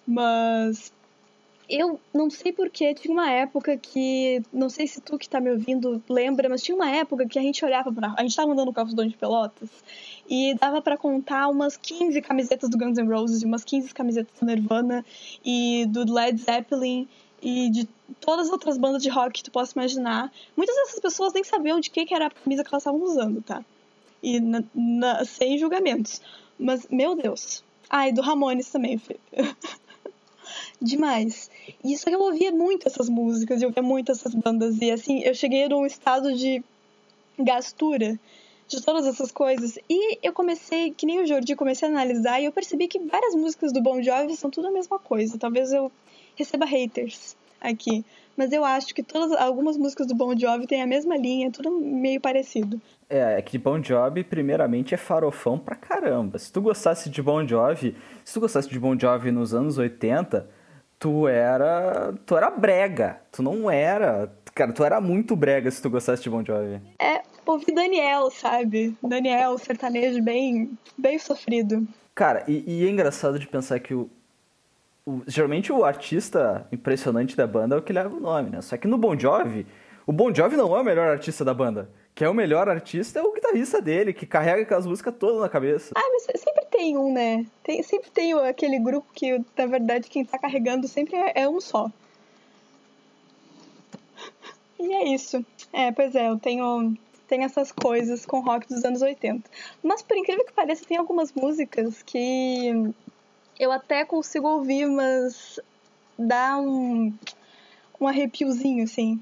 mas eu não sei porquê, tinha uma época que, não sei se tu que tá me ouvindo lembra, mas tinha uma época que a gente olhava pra. A gente tava andando no calçadão de Pelotas e dava para contar umas 15 camisetas do Guns N' Roses e umas 15 camisetas do Nirvana e do Led Zeppelin e de todas as outras bandas de rock que tu possa imaginar. Muitas dessas pessoas nem sabiam de que, que era a camisa que elas estavam usando, tá? E na, na, sem julgamentos. Mas, meu Deus. Ah, do Ramones também. demais. E isso eu ouvia muito essas músicas, eu ouvia muito essas bandas. E assim, eu cheguei num estado de gastura de todas essas coisas. E eu comecei, que nem o Jordi, comecei a analisar e eu percebi que várias músicas do Bon Jovi são tudo a mesma coisa. Talvez eu receba haters aqui. Mas eu acho que todas, algumas músicas do Bon Jovi têm a mesma linha, tudo meio parecido. É, é que Bon Jovi, primeiramente, é farofão pra caramba. Se tu gostasse de Bon Jovi, se tu gostasse de Bon Jovi nos anos 80, tu era. Tu era brega. Tu não era. Cara, tu era muito brega se tu gostasse de Bon Jovi. É, ouvi Daniel, sabe? Daniel, sertanejo bem, bem sofrido. Cara, e, e é engraçado de pensar que o, o, Geralmente o artista impressionante da banda é o que leva o nome, né? Só que no Bon Jovi, o Bon Jovi não é o melhor artista da banda. Que é o melhor artista é o guitarrista dele, que carrega aquelas músicas todas na cabeça. Ah, mas sempre tem um, né? Tem, sempre tem aquele grupo que, na verdade, quem tá carregando sempre é, é um só. E é isso. É, pois é, eu tenho, tenho essas coisas com rock dos anos 80. Mas, por incrível que pareça, tem algumas músicas que eu até consigo ouvir, mas dá um, um arrepiozinho, assim.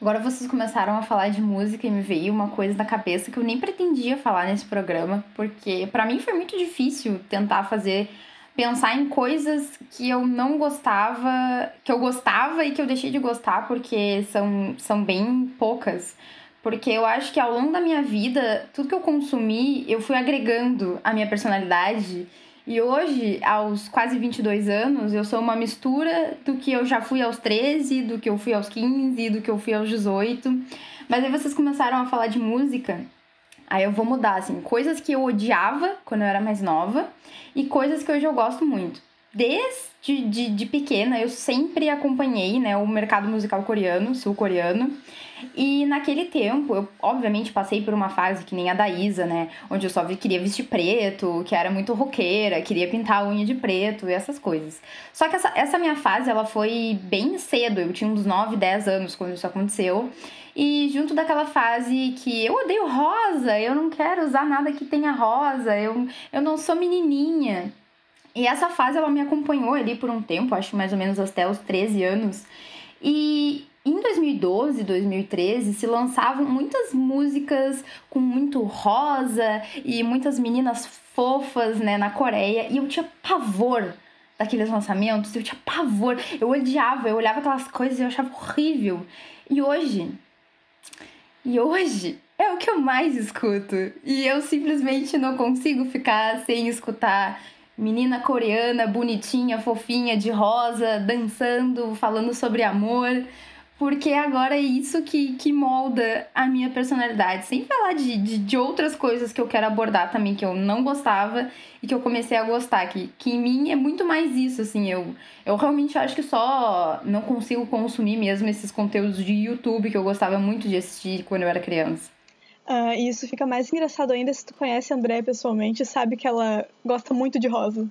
Agora vocês começaram a falar de música e me veio uma coisa na cabeça que eu nem pretendia falar nesse programa, porque para mim foi muito difícil tentar fazer pensar em coisas que eu não gostava, que eu gostava e que eu deixei de gostar porque são, são bem poucas. Porque eu acho que ao longo da minha vida, tudo que eu consumi, eu fui agregando a minha personalidade. E hoje, aos quase 22 anos, eu sou uma mistura do que eu já fui aos 13, do que eu fui aos 15, do que eu fui aos 18. Mas aí vocês começaram a falar de música. Aí eu vou mudar, assim, coisas que eu odiava quando eu era mais nova e coisas que hoje eu gosto muito. Desde de, de pequena, eu sempre acompanhei né, o mercado musical coreano, sul-coreano. E naquele tempo, eu obviamente passei por uma fase que nem a da Isa, né? Onde eu só queria vestir preto, que era muito roqueira, queria pintar a unha de preto e essas coisas. Só que essa, essa minha fase, ela foi bem cedo, eu tinha uns 9, 10 anos quando isso aconteceu. E junto daquela fase que eu odeio rosa, eu não quero usar nada que tenha rosa, eu, eu não sou menininha. E essa fase ela me acompanhou ali por um tempo, acho mais ou menos até os 13 anos. E em 2012, 2013, se lançavam muitas músicas com muito rosa e muitas meninas fofas, né, na Coreia, e eu tinha pavor daqueles lançamentos, eu tinha pavor, eu odiava, eu olhava aquelas coisas e eu achava horrível. E hoje, e hoje é o que eu mais escuto. E eu simplesmente não consigo ficar sem escutar menina coreana bonitinha, fofinha, de rosa, dançando, falando sobre amor. Porque agora é isso que, que molda a minha personalidade. Sem falar de, de, de, outras coisas que eu quero abordar também, que eu não gostava e que eu comecei a gostar. Que, que em mim é muito mais isso, assim. Eu, eu realmente acho que só não consigo consumir mesmo esses conteúdos de YouTube que eu gostava muito de assistir quando eu era criança. Uh, e isso fica mais engraçado ainda se tu conhece a André pessoalmente e sabe que ela gosta muito de rosa.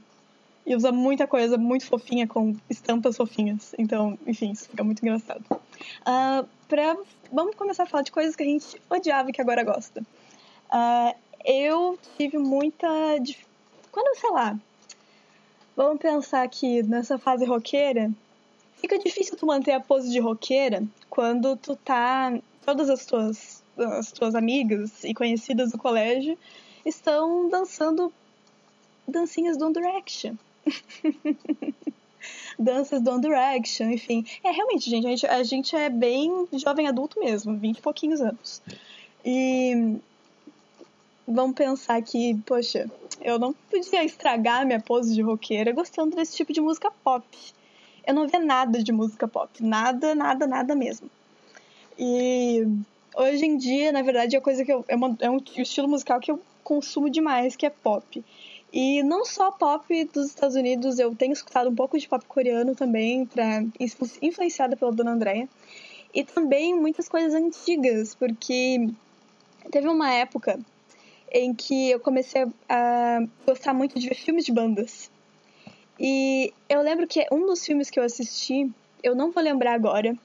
E usa muita coisa muito fofinha com estampas fofinhas. Então, enfim, isso fica muito engraçado. Uh, pra, vamos começar a falar de coisas que a gente odiava e que agora gosta. Uh, eu tive muita. Quando, sei lá. Vamos pensar que nessa fase roqueira, fica difícil tu manter a pose de roqueira quando tu tá. Todas as tuas as tuas amigas e conhecidas do colégio estão dançando dancinhas do One Direction. Danças do One Direction, enfim. É, realmente, gente a, gente, a gente é bem jovem adulto mesmo, 20 e pouquinhos anos. E vamos pensar que, poxa, eu não podia estragar minha pose de roqueira gostando desse tipo de música pop. Eu não via nada de música pop, nada, nada, nada mesmo. E hoje em dia, na verdade, é coisa que eu, é, uma, é um estilo musical que eu consumo demais, que é pop. E não só pop dos Estados Unidos, eu tenho escutado um pouco de pop coreano também, pra, influenciada pela Dona Andréia. E também muitas coisas antigas, porque teve uma época em que eu comecei a gostar muito de ver filmes de bandas. E eu lembro que um dos filmes que eu assisti, eu não vou lembrar agora,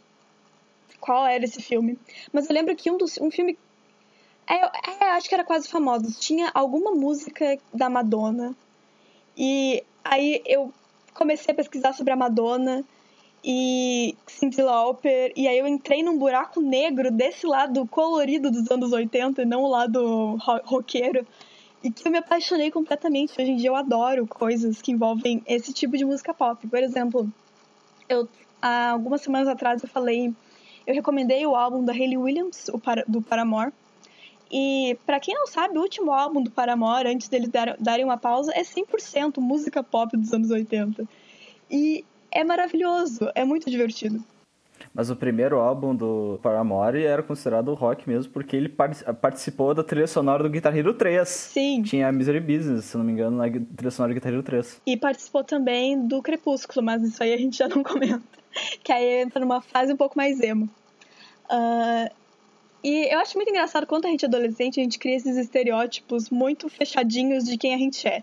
qual era esse filme. Mas eu lembro que um, dos, um filme. É, é, acho que era quase famoso. Tinha alguma música da Madonna. E aí eu comecei a pesquisar sobre a Madonna e Cyndi Lauper. E aí eu entrei num buraco negro desse lado colorido dos anos 80 e não o lado roqueiro. E que eu me apaixonei completamente. Hoje em dia eu adoro coisas que envolvem esse tipo de música pop. Por exemplo, eu há algumas semanas atrás eu falei eu recomendei o álbum da Hayley Williams, do Paramore. E, para quem não sabe, o último álbum do Paramore, antes deles dar, darem uma pausa, é 100% música pop dos anos 80. E é maravilhoso, é muito divertido. Mas o primeiro álbum do Paramore era considerado rock mesmo, porque ele participou da trilha sonora do Guitar Hero 3. Sim. Tinha a Misery Business, se não me engano, na trilha sonora do Guitar Hero 3. E participou também do Crepúsculo, mas isso aí a gente já não comenta. que aí entra numa fase um pouco mais emo. Uh, e eu acho muito engraçado quando a gente é adolescente, a gente cria esses estereótipos muito fechadinhos de quem a gente é.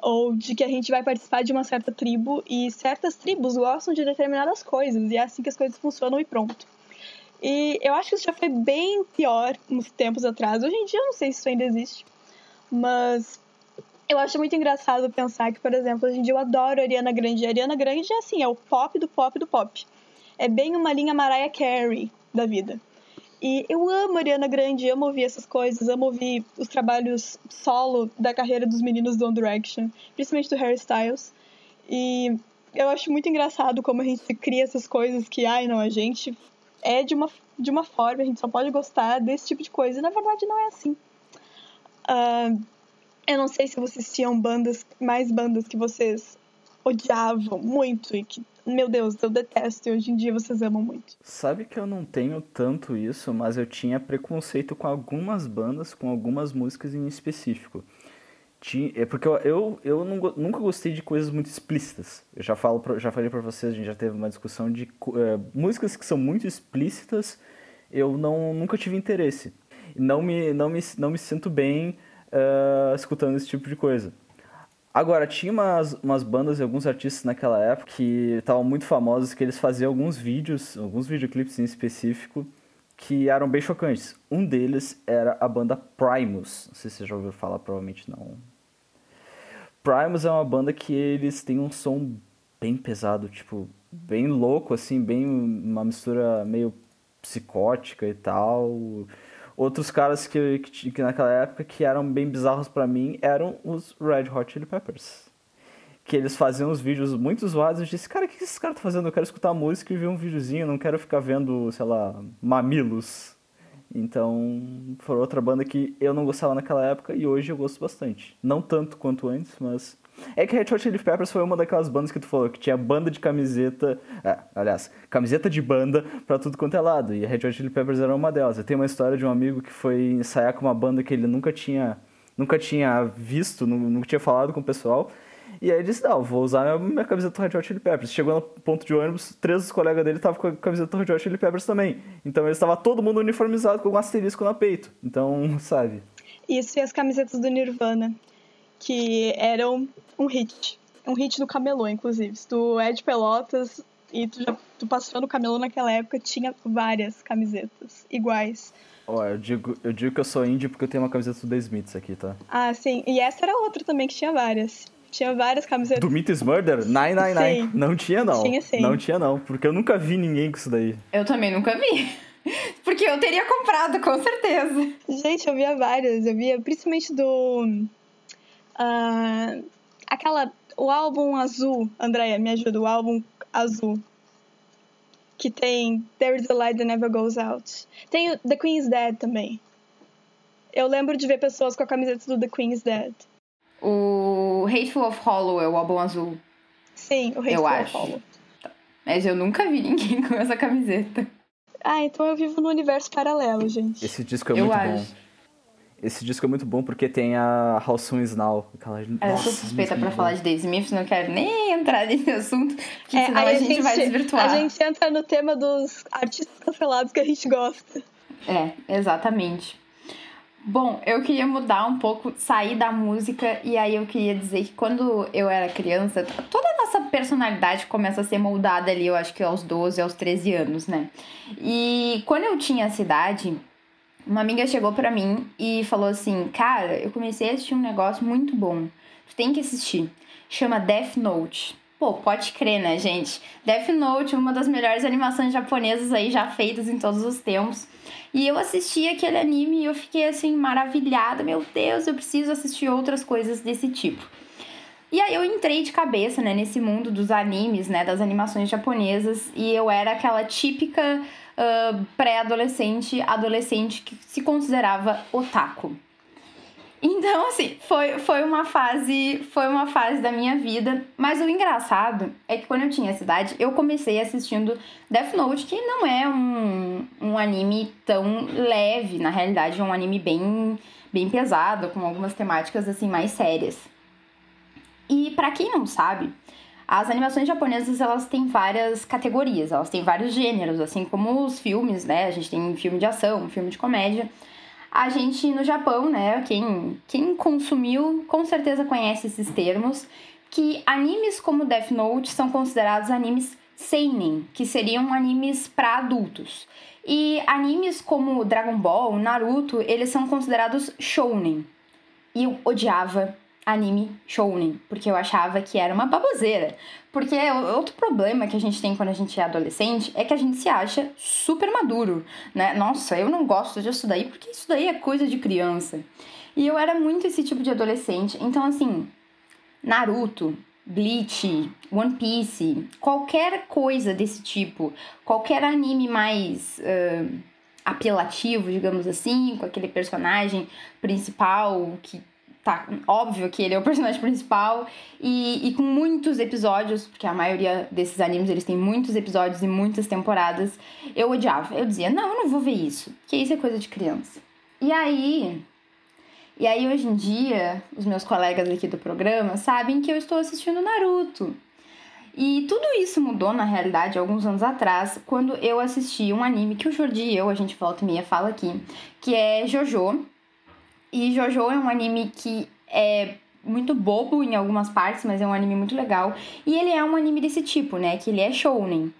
Ou de que a gente vai participar de uma certa tribo e certas tribos gostam de determinadas coisas, e é assim que as coisas funcionam e pronto. E eu acho que isso já foi bem pior uns tempos atrás. Hoje em dia eu não sei se isso ainda existe, mas eu acho muito engraçado pensar que, por exemplo, hoje em dia eu adoro Ariana Grande. A Ariana Grande é assim, é o pop do pop do pop. É bem uma linha Mariah Carey da vida. E eu amo Ariana Grande, amo ouvir essas coisas, amo ouvir os trabalhos solo da carreira dos meninos do One Direction, principalmente do Harry Styles. E eu acho muito engraçado como a gente cria essas coisas que, ai, não, a gente é de uma, de uma forma, a gente só pode gostar desse tipo de coisa. E, na verdade, não é assim. Uh, eu não sei se vocês tinham bandas, mais bandas que vocês odiavam muito e que, meu Deus, eu detesto e hoje em dia vocês amam muito. Sabe que eu não tenho tanto isso, mas eu tinha preconceito com algumas bandas, com algumas músicas em específico. Tinha, é porque eu, eu, eu nunca gostei de coisas muito explícitas. Eu já, falo já falei pra vocês, a gente já teve uma discussão de é, músicas que são muito explícitas, eu não, nunca tive interesse. Não me, não me, não me sinto bem uh, escutando esse tipo de coisa. Agora, tinha umas, umas bandas e alguns artistas naquela época que estavam muito famosos, que eles faziam alguns vídeos, alguns videoclipes em específico, que eram bem chocantes. Um deles era a banda Primus. Não sei se você já ouviu falar, provavelmente não. Primus é uma banda que eles têm um som bem pesado, tipo, bem louco, assim, bem uma mistura meio psicótica e tal. Outros caras que, que, que naquela época que eram bem bizarros para mim eram os Red Hot Chili Peppers. Que eles faziam uns vídeos muito zoados. Eu disse, cara, o que esses caras estão tá fazendo? Eu quero escutar música e ver um videozinho, não quero ficar vendo, sei lá, mamilos. Então, foi outra banda que eu não gostava naquela época e hoje eu gosto bastante. Não tanto quanto antes, mas. É que Red Hot Chili Peppers foi uma daquelas bandas que tu falou, que tinha banda de camiseta. É, aliás, camiseta de banda pra tudo quanto é lado. E Red Hot Chili Peppers era uma delas. Eu tenho uma história de um amigo que foi ensaiar com uma banda que ele nunca tinha, nunca tinha visto, nunca tinha falado com o pessoal. E aí ele disse, não, vou usar minha camiseta do Red Hot Chili Peppers. Chegou no ponto de ônibus, três dos colegas dele estavam com a camiseta do Red Hot Chili Peppers também. Então ele estava todo mundo uniformizado com um asterisco no peito. Então, sabe? Isso e as camisetas do Nirvana, que eram um hit. Um hit do camelô, inclusive. Se tu é de Pelotas e tu, já, tu passou no camelô naquela época, tinha várias camisetas iguais. Ó, oh, eu digo, eu digo que eu sou indie porque eu tenho uma camiseta do The Smiths aqui, tá? Ah, sim. E essa era outra também que tinha várias. Tinha várias camisetas. Do Meets Murder? Nine, nine, nine. Não tinha, não. Tinha sim. Não tinha, não. Porque eu nunca vi ninguém com isso daí. Eu também nunca vi. Porque eu teria comprado, com certeza. Gente, eu via várias. Eu via principalmente do. Uh, aquela. O álbum azul. Andréia, me ajuda. O álbum azul. Que tem There is a Light That Never Goes Out. Tem The Queen's Dead também. Eu lembro de ver pessoas com a camiseta do The Queen's Dead. O Hateful of Hollow é o álbum azul. Sim, o Hateful eu of Hollow. Mas eu nunca vi ninguém com essa camiseta. Ah, então eu vivo no universo paralelo, gente. Esse disco é eu muito acho. bom. Esse disco é muito bom porque tem a How Soon Is Now. Aquela... Eu sou suspeita pra falar de The Smiths, não quero nem entrar nesse assunto, porque é, senão a, a gente, gente vai desvirtuar. A gente entra no tema dos artistas cancelados que a gente gosta. É, exatamente. Bom, eu queria mudar um pouco, sair da música, e aí eu queria dizer que quando eu era criança, toda a nossa personalidade começa a ser moldada ali, eu acho que aos 12, aos 13 anos, né? E quando eu tinha essa idade, uma amiga chegou para mim e falou assim: Cara, eu comecei a assistir um negócio muito bom, tu tem que assistir. Chama Death Note. Pô, pode crer, né, gente? Death Note, uma das melhores animações japonesas aí já feitas em todos os tempos. E eu assisti aquele anime e eu fiquei assim maravilhada, meu Deus, eu preciso assistir outras coisas desse tipo. E aí eu entrei de cabeça, né, nesse mundo dos animes, né, das animações japonesas, e eu era aquela típica pré-adolescente, adolescente que se considerava otaku. Então, assim, foi, foi uma fase foi uma fase da minha vida. Mas o engraçado é que quando eu tinha essa idade, eu comecei assistindo Death Note, que não é um, um anime tão leve, na realidade, é um anime bem, bem pesado, com algumas temáticas assim mais sérias. E para quem não sabe, as animações japonesas elas têm várias categorias, elas têm vários gêneros, assim como os filmes, né? A gente tem filme de ação, filme de comédia. A gente no Japão, né, quem, quem consumiu com certeza conhece esses termos, que animes como Death Note são considerados animes seinen, que seriam animes para adultos. E animes como Dragon Ball, Naruto, eles são considerados shounen. E eu odiava anime shounen, porque eu achava que era uma baboseira. Porque outro problema que a gente tem quando a gente é adolescente é que a gente se acha super maduro, né? Nossa, eu não gosto disso daí porque isso daí é coisa de criança. E eu era muito esse tipo de adolescente. Então, assim, Naruto, Bleach, One Piece, qualquer coisa desse tipo, qualquer anime mais uh, apelativo, digamos assim, com aquele personagem principal que tá óbvio que ele é o personagem principal e, e com muitos episódios, porque a maioria desses animes eles têm muitos episódios e muitas temporadas, eu odiava. Eu dizia, não, eu não vou ver isso, que isso é coisa de criança. E aí, e aí hoje em dia, os meus colegas aqui do programa sabem que eu estou assistindo Naruto. E tudo isso mudou, na realidade, alguns anos atrás, quando eu assisti um anime que o Jordi e eu, a gente volta e meia fala aqui, que é Jojo, e Jojo é um anime que é muito bobo em algumas partes, mas é um anime muito legal. E ele é um anime desse tipo, né? Que ele é shounen.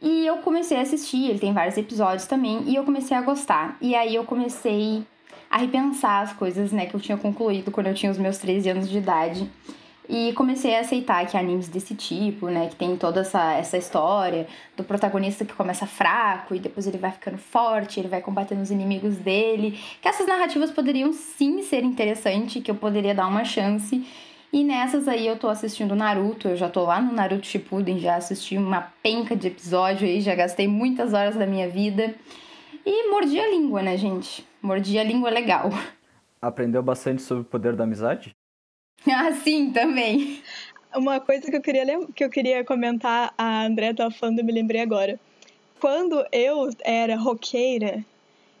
E eu comecei a assistir, ele tem vários episódios também, e eu comecei a gostar. E aí eu comecei a repensar as coisas, né, que eu tinha concluído quando eu tinha os meus 13 anos de idade. E comecei a aceitar que animes desse tipo, né, que tem toda essa, essa história do protagonista que começa fraco e depois ele vai ficando forte, ele vai combatendo os inimigos dele, que essas narrativas poderiam sim ser interessantes, que eu poderia dar uma chance. E nessas aí eu tô assistindo Naruto, eu já tô lá no Naruto Shippuden, já assisti uma penca de episódio aí, já gastei muitas horas da minha vida. E mordi a língua, né, gente? Mordi a língua legal. Aprendeu bastante sobre o poder da amizade? Ah, sim, também. Uma coisa que eu queria, que eu queria comentar, a André tava falando, eu me lembrei agora. Quando eu era roqueira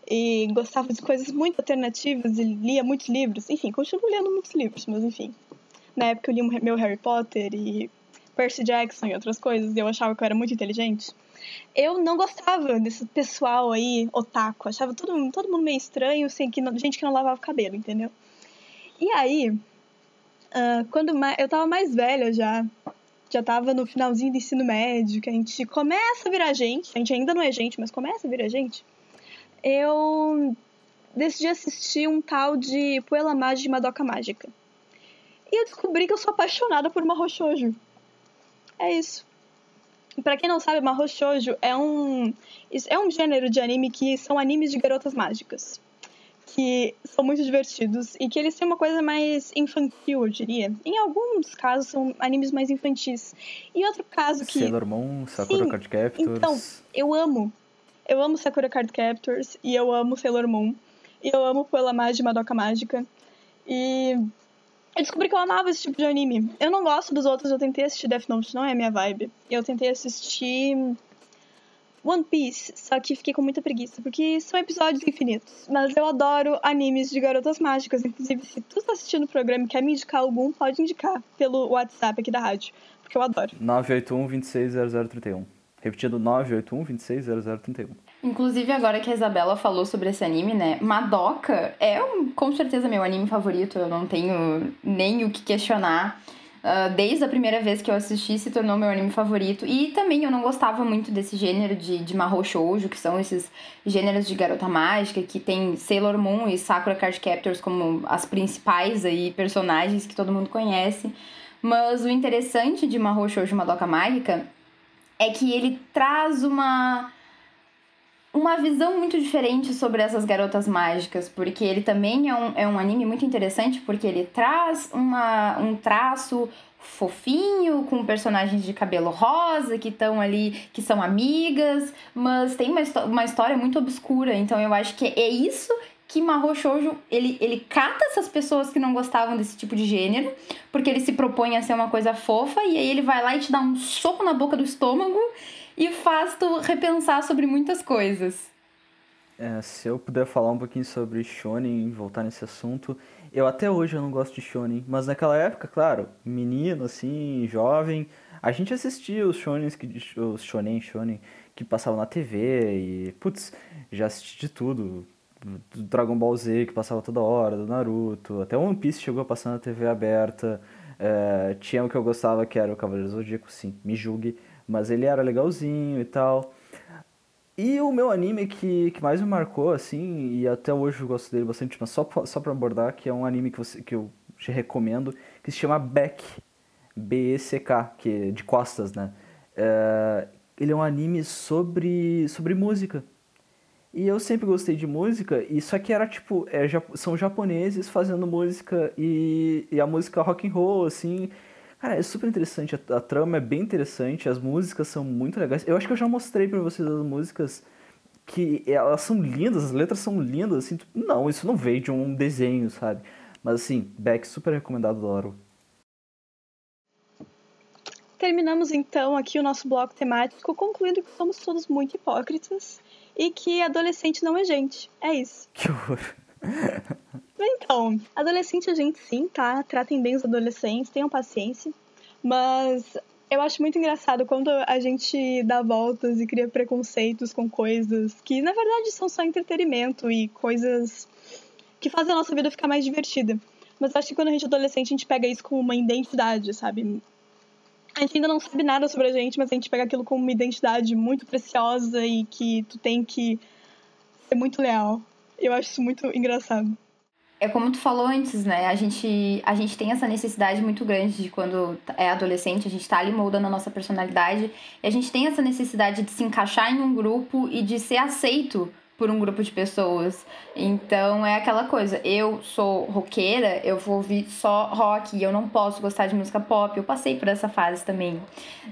e gostava de coisas muito alternativas e lia muitos livros, enfim, continuo lendo muitos livros, mas enfim. Na época eu li meu Harry Potter e Percy Jackson e outras coisas, e eu achava que eu era muito inteligente. Eu não gostava desse pessoal aí, otaku. Achava todo, todo mundo meio estranho, assim, que não, gente que não lavava o cabelo, entendeu? E aí, Uh, quando eu tava mais velha já, já tava no finalzinho do ensino médio, que a gente começa a virar gente, a gente ainda não é gente, mas começa a virar gente, eu decidi assistir um tal de Puella Mágica de Madoka Mágica. E eu descobri que eu sou apaixonada por Mahou Shoujo. É isso. Pra quem não sabe, Mahou Shoujo é um, é um gênero de anime que são animes de garotas mágicas que são muito divertidos e que eles têm uma coisa mais infantil, eu diria. Em alguns casos são animes mais infantis. E outro caso que. Sailor Moon, Sakura Sim, Card Captors. Então, eu amo. Eu amo Sakura Card Captors e eu amo Sailor Moon. E eu amo Puella Mágica Madoka Mágica. E eu descobri que eu amava esse tipo de anime. Eu não gosto dos outros, eu tentei assistir Death Note, não é minha vibe. Eu tentei assistir One Piece, só que fiquei com muita preguiça, porque são episódios infinitos. Mas eu adoro animes de garotas mágicas. Inclusive, se tu tá assistindo o programa e quer me indicar algum, pode indicar pelo WhatsApp aqui da rádio, porque eu adoro. 981 260031. Repetindo, 981 260031. Inclusive, agora que a Isabela falou sobre esse anime, né? Madoka é um, com certeza meu anime favorito, eu não tenho nem o que questionar. Uh, desde a primeira vez que eu assisti, se tornou meu anime favorito. E também eu não gostava muito desse gênero de, de Mahou Shoujo, que são esses gêneros de garota mágica, que tem Sailor Moon e Sakura Card Captors como as principais aí personagens que todo mundo conhece. Mas o interessante de Mahou Shoujo Madoka Mágica é que ele traz uma uma visão muito diferente sobre essas garotas mágicas, porque ele também é um, é um anime muito interessante, porque ele traz uma, um traço fofinho, com personagens de cabelo rosa que estão ali, que são amigas, mas tem uma, uma história muito obscura, então eu acho que é isso que Mahou Shoujo, ele, ele cata essas pessoas que não gostavam desse tipo de gênero, porque ele se propõe a ser uma coisa fofa, e aí ele vai lá e te dá um soco na boca do estômago e faz tu repensar sobre muitas coisas. É, se eu puder falar um pouquinho sobre shonen, voltar nesse assunto, eu até hoje eu não gosto de shonen, mas naquela época, claro, menino assim, jovem, a gente assistia os shonens que os shonen, shonen que passavam na TV e putz, já assisti de tudo, do Dragon Ball Z que passava toda hora, do Naruto, até One Piece chegou a passar na TV aberta. É, tinha o que eu gostava que era o Cavaleiro Zodíaco, sim, me julgue. Mas ele era legalzinho e tal. E o meu anime que, que mais me marcou, assim, e até hoje eu gosto dele bastante, mas só, só pra abordar, que é um anime que, você, que eu te recomendo, que se chama Beck. B-E-C-K, que é de costas, né? É, ele é um anime sobre, sobre música. E eu sempre gostei de música, e só que era tipo, é, são japoneses fazendo música, e, e a música rock and roll, assim, Cara, é super interessante, a, a, trama é bem interessante, as músicas são muito legais. Eu acho que eu já mostrei para vocês as músicas que elas são lindas, as letras são lindas, assim, tipo, não, isso não veio de um desenho, sabe? Mas assim, Beck, super recomendado, adoro. Terminamos então aqui o nosso bloco temático, concluindo que somos todos muito hipócritas e que adolescente não é gente. É isso. Que horror. Então, adolescente a gente sim, tá? Tratem bem os adolescentes, tenham paciência. Mas eu acho muito engraçado quando a gente dá voltas e cria preconceitos com coisas que na verdade são só entretenimento e coisas que fazem a nossa vida ficar mais divertida. Mas acho que quando a gente é adolescente, a gente pega isso como uma identidade, sabe? A gente ainda não sabe nada sobre a gente, mas a gente pega aquilo como uma identidade muito preciosa e que tu tem que ser muito leal. Eu acho isso muito engraçado. É como tu falou antes, né? A gente, a gente tem essa necessidade muito grande de quando é adolescente, a gente tá ali moldando a nossa personalidade, e a gente tem essa necessidade de se encaixar em um grupo e de ser aceito por um grupo de pessoas. Então é aquela coisa, eu sou roqueira, eu vou ouvir só rock, eu não posso gostar de música pop. Eu passei por essa fase também.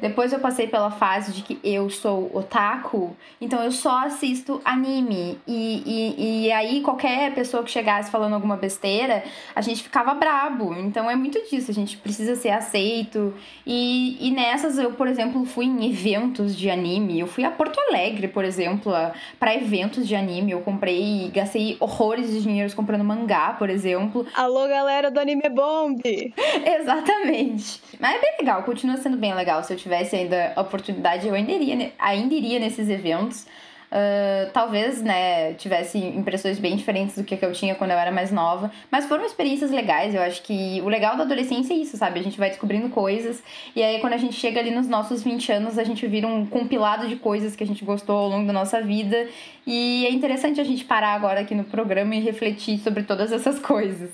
Depois eu passei pela fase de que eu sou otaku, então eu só assisto anime. E, e, e aí qualquer pessoa que chegasse falando alguma besteira, a gente ficava brabo. Então é muito disso, a gente precisa ser aceito. E, e nessas eu, por exemplo, fui em eventos de anime. Eu fui a Porto Alegre, por exemplo, para eventos de anime. Eu comprei, gastei horrores de dinheiro comprando mangá, por exemplo. Alô, galera do Anime Bomb! Exatamente. Mas é bem legal, continua sendo bem legal. Se eu tivesse ainda a oportunidade, eu ainda iria, ainda iria nesses eventos. Uh, talvez, né, tivesse impressões bem diferentes do que eu tinha quando eu era mais nova, mas foram experiências legais. Eu acho que o legal da adolescência é isso, sabe? A gente vai descobrindo coisas e aí quando a gente chega ali nos nossos 20 anos, a gente vira um compilado de coisas que a gente gostou ao longo da nossa vida e é interessante a gente parar agora aqui no programa e refletir sobre todas essas coisas.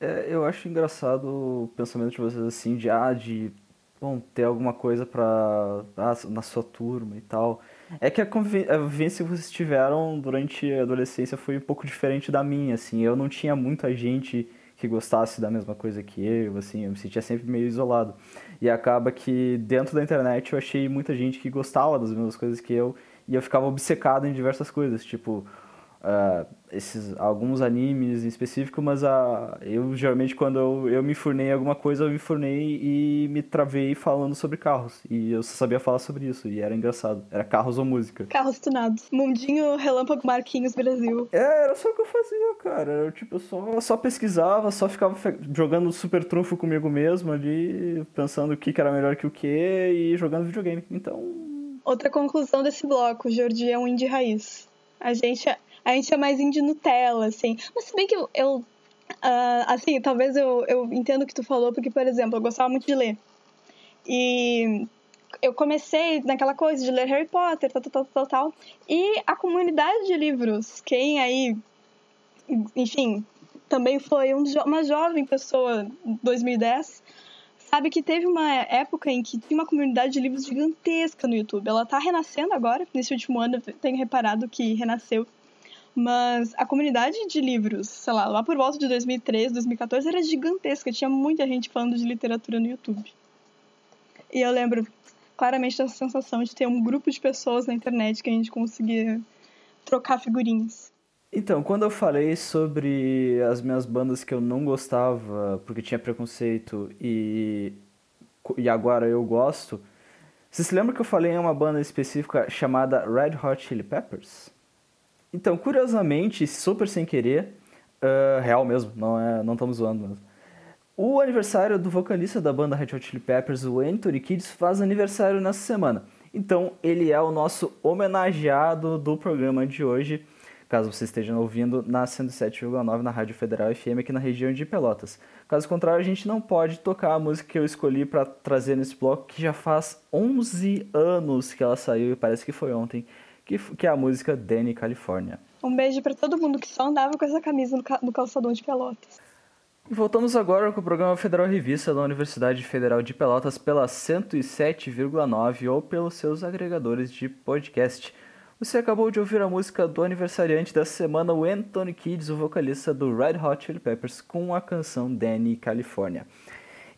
É, eu acho engraçado o pensamento de vocês assim, de, ah, de bom, ter alguma coisa pra, ah, na sua turma e tal. É que a, a vivência que vocês tiveram durante a adolescência foi um pouco diferente da minha, assim. Eu não tinha muita gente que gostasse da mesma coisa que eu, assim, eu me sentia sempre meio isolado. E acaba que dentro da internet eu achei muita gente que gostava das mesmas coisas que eu e eu ficava obcecado em diversas coisas, tipo, uh, esses alguns animes em específico, mas uh, eu geralmente quando eu, eu me furnei alguma coisa, eu me furnei e me travei falando sobre carros. E eu só sabia falar sobre isso, e era engraçado. Era carros ou música. Carros tunados. Mundinho Relâmpago Marquinhos Brasil. É, era só o que eu fazia, cara. Eu, tipo, só, só pesquisava, só ficava jogando super trunfo comigo mesmo ali, pensando o que, que era melhor que o que, e jogando videogame. Então. Outra conclusão desse bloco, Jordi é um indie raiz. A gente a gente é mais indie Nutella, assim. Mas se bem que eu, eu uh, assim, talvez eu, eu entendo o que tu falou, porque, por exemplo, eu gostava muito de ler. E eu comecei naquela coisa de ler Harry Potter, tal, tal, tal, tal. E a comunidade de livros, quem aí, enfim, também foi um, uma jovem pessoa, 2010, sabe que teve uma época em que tinha uma comunidade de livros gigantesca no YouTube. Ela tá renascendo agora, nesse último ano eu tenho reparado que renasceu mas a comunidade de livros, sei lá, lá por volta de 2013, 2014, era gigantesca. Tinha muita gente falando de literatura no YouTube. E eu lembro claramente dessa sensação de ter um grupo de pessoas na internet que a gente conseguia trocar figurinhas. Então, quando eu falei sobre as minhas bandas que eu não gostava porque tinha preconceito e, e agora eu gosto, você se lembra que eu falei em uma banda específica chamada Red Hot Chili Peppers? Então, curiosamente, super sem querer, uh, real mesmo, não é, não estamos zoando mesmo. O aniversário do vocalista da banda Red Hot Chili Peppers, o Anthony Kids, faz aniversário nessa semana. Então, ele é o nosso homenageado do programa de hoje, caso você esteja ouvindo na 107,9 na Rádio Federal FM aqui na região de Pelotas. Caso contrário, a gente não pode tocar a música que eu escolhi para trazer nesse bloco, que já faz 11 anos que ela saiu e parece que foi ontem que, que é a música Danny California. Um beijo para todo mundo que só andava com essa camisa no, calçadão de Pelotas. Voltamos agora com o programa Federal Revista da Universidade Federal de Pelotas pela 107,9 ou pelos seus agregadores de podcast. Você acabou de ouvir a música do aniversariante da semana, o Anthony Kids, o vocalista do Red Hot Chili Peppers, com a canção Danny California.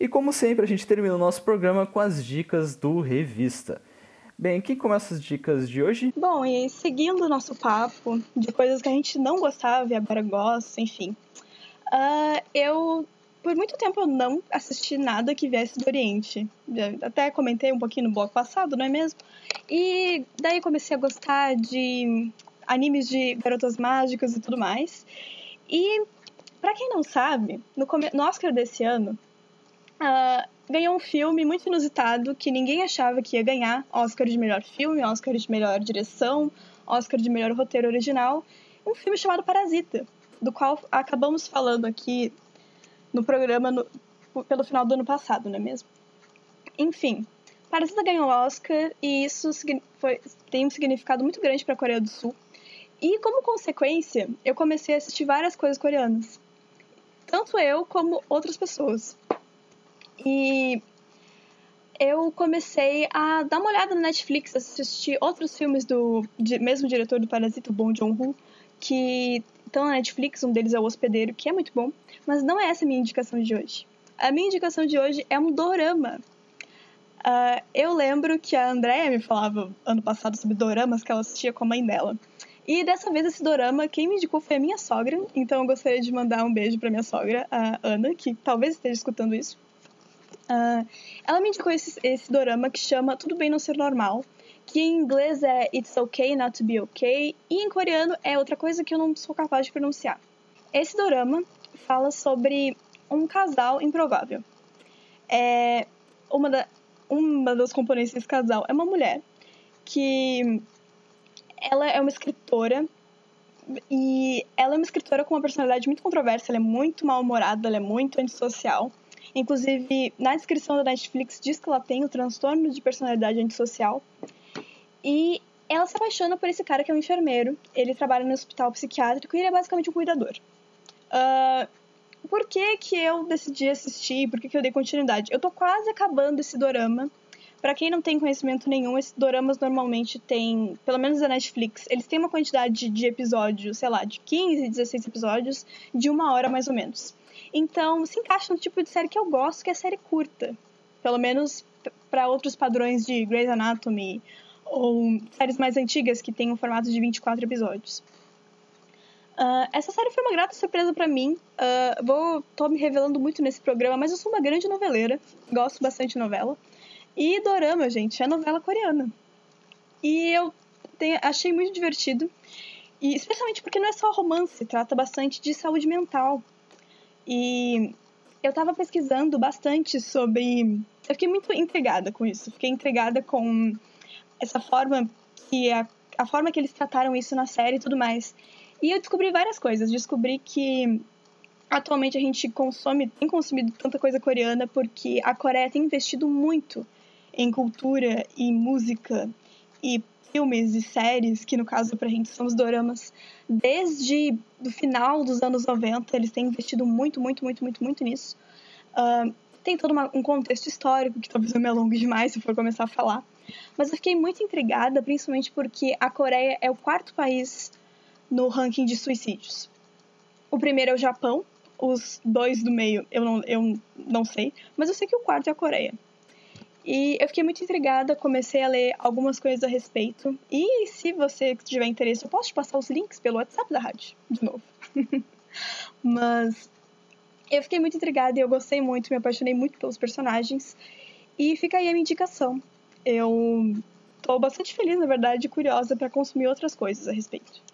E como sempre, a gente termina o nosso programa com as dicas do Revista. Bem, quem começa as dicas de hoje? Bom, e seguindo o nosso papo de coisas que a gente não gostava e agora gosta, enfim. Uh, eu, por muito tempo, eu não assisti nada que viesse do Oriente. Até comentei um pouquinho no bloco passado, não é mesmo? E daí comecei a gostar de animes de garotas mágicas e tudo mais. E, para quem não sabe, no, no Oscar desse ano, uh, ganhou um filme muito inusitado que ninguém achava que ia ganhar Oscar de melhor filme, Oscar de melhor direção, Oscar de melhor roteiro original. Um filme chamado Parasita, do qual acabamos falando aqui no programa no, pelo final do ano passado, não é mesmo? Enfim, Parasita ganhou o Oscar e isso foi, tem um significado muito grande para a Coreia do Sul. E como consequência, eu comecei a assistir várias coisas coreanas. Tanto eu como outras pessoas. E eu comecei a dar uma olhada no Netflix, assistir outros filmes do mesmo diretor do Parasita, o Bong Joon-ho, que estão na Netflix, um deles é O Hospedeiro, que é muito bom, mas não é essa a minha indicação de hoje. A minha indicação de hoje é um dorama. Uh, eu lembro que a Andrea me falava ano passado sobre doramas que ela assistia com a mãe dela. E dessa vez esse dorama, quem me indicou foi a minha sogra, então eu gostaria de mandar um beijo para minha sogra, a Ana, que talvez esteja escutando isso. Uh, ela me indicou esse, esse dorama que chama Tudo Bem Não Ser Normal, que em inglês é It's Okay Not to Be Okay, e em coreano é outra coisa que eu não sou capaz de pronunciar. Esse dorama fala sobre um casal improvável. É uma, da, uma das componentes desse casal é uma mulher que ela é uma escritora e ela é uma escritora com uma personalidade muito controversa, ela é muito mal-humorada, ela é muito antissocial. Inclusive, na descrição da Netflix diz que ela tem o transtorno de personalidade antissocial. E ela se apaixona por esse cara que é um enfermeiro. Ele trabalha no hospital psiquiátrico e ele é basicamente um cuidador. Uh, por que, que eu decidi assistir? Por que, que eu dei continuidade? Eu tô quase acabando esse dorama. Para quem não tem conhecimento nenhum, esses doramas normalmente têm, pelo menos a Netflix, eles têm uma quantidade de episódios, sei lá, de 15, 16 episódios, de uma hora mais ou menos. Então, se encaixa no tipo de série que eu gosto, que é série curta. Pelo menos para outros padrões de Grey's Anatomy ou séries mais antigas que têm um formato de 24 episódios. Uh, essa série foi uma grata surpresa para mim. Uh, vou, tô me revelando muito nesse programa, mas eu sou uma grande noveleira. Gosto bastante de novela. E Dorama, gente, é novela coreana. E eu tenho, achei muito divertido. E especialmente porque não é só romance, trata bastante de saúde mental. E eu estava pesquisando bastante sobre. Eu fiquei muito intrigada com isso. Fiquei intrigada com essa forma que a, a forma que eles trataram isso na série e tudo mais. E eu descobri várias coisas. Descobri que atualmente a gente consome, tem consumido tanta coisa coreana porque a Coreia tem investido muito em cultura e música e filmes e séries, que no caso pra gente são os doramas, desde o final dos anos 90, eles têm investido muito, muito, muito, muito, muito nisso. Uh, tem todo uma, um contexto histórico, que talvez eu me alongue demais se for começar a falar. Mas eu fiquei muito intrigada, principalmente porque a Coreia é o quarto país no ranking de suicídios. O primeiro é o Japão, os dois do meio eu não, eu não sei, mas eu sei que o quarto é a Coreia. E eu fiquei muito intrigada, comecei a ler algumas coisas a respeito. E se você tiver interesse, eu posso te passar os links pelo WhatsApp da rádio, de novo. Mas eu fiquei muito intrigada e eu gostei muito, me apaixonei muito pelos personagens. E fica aí a minha indicação. Eu tô bastante feliz, na verdade, e curiosa para consumir outras coisas a respeito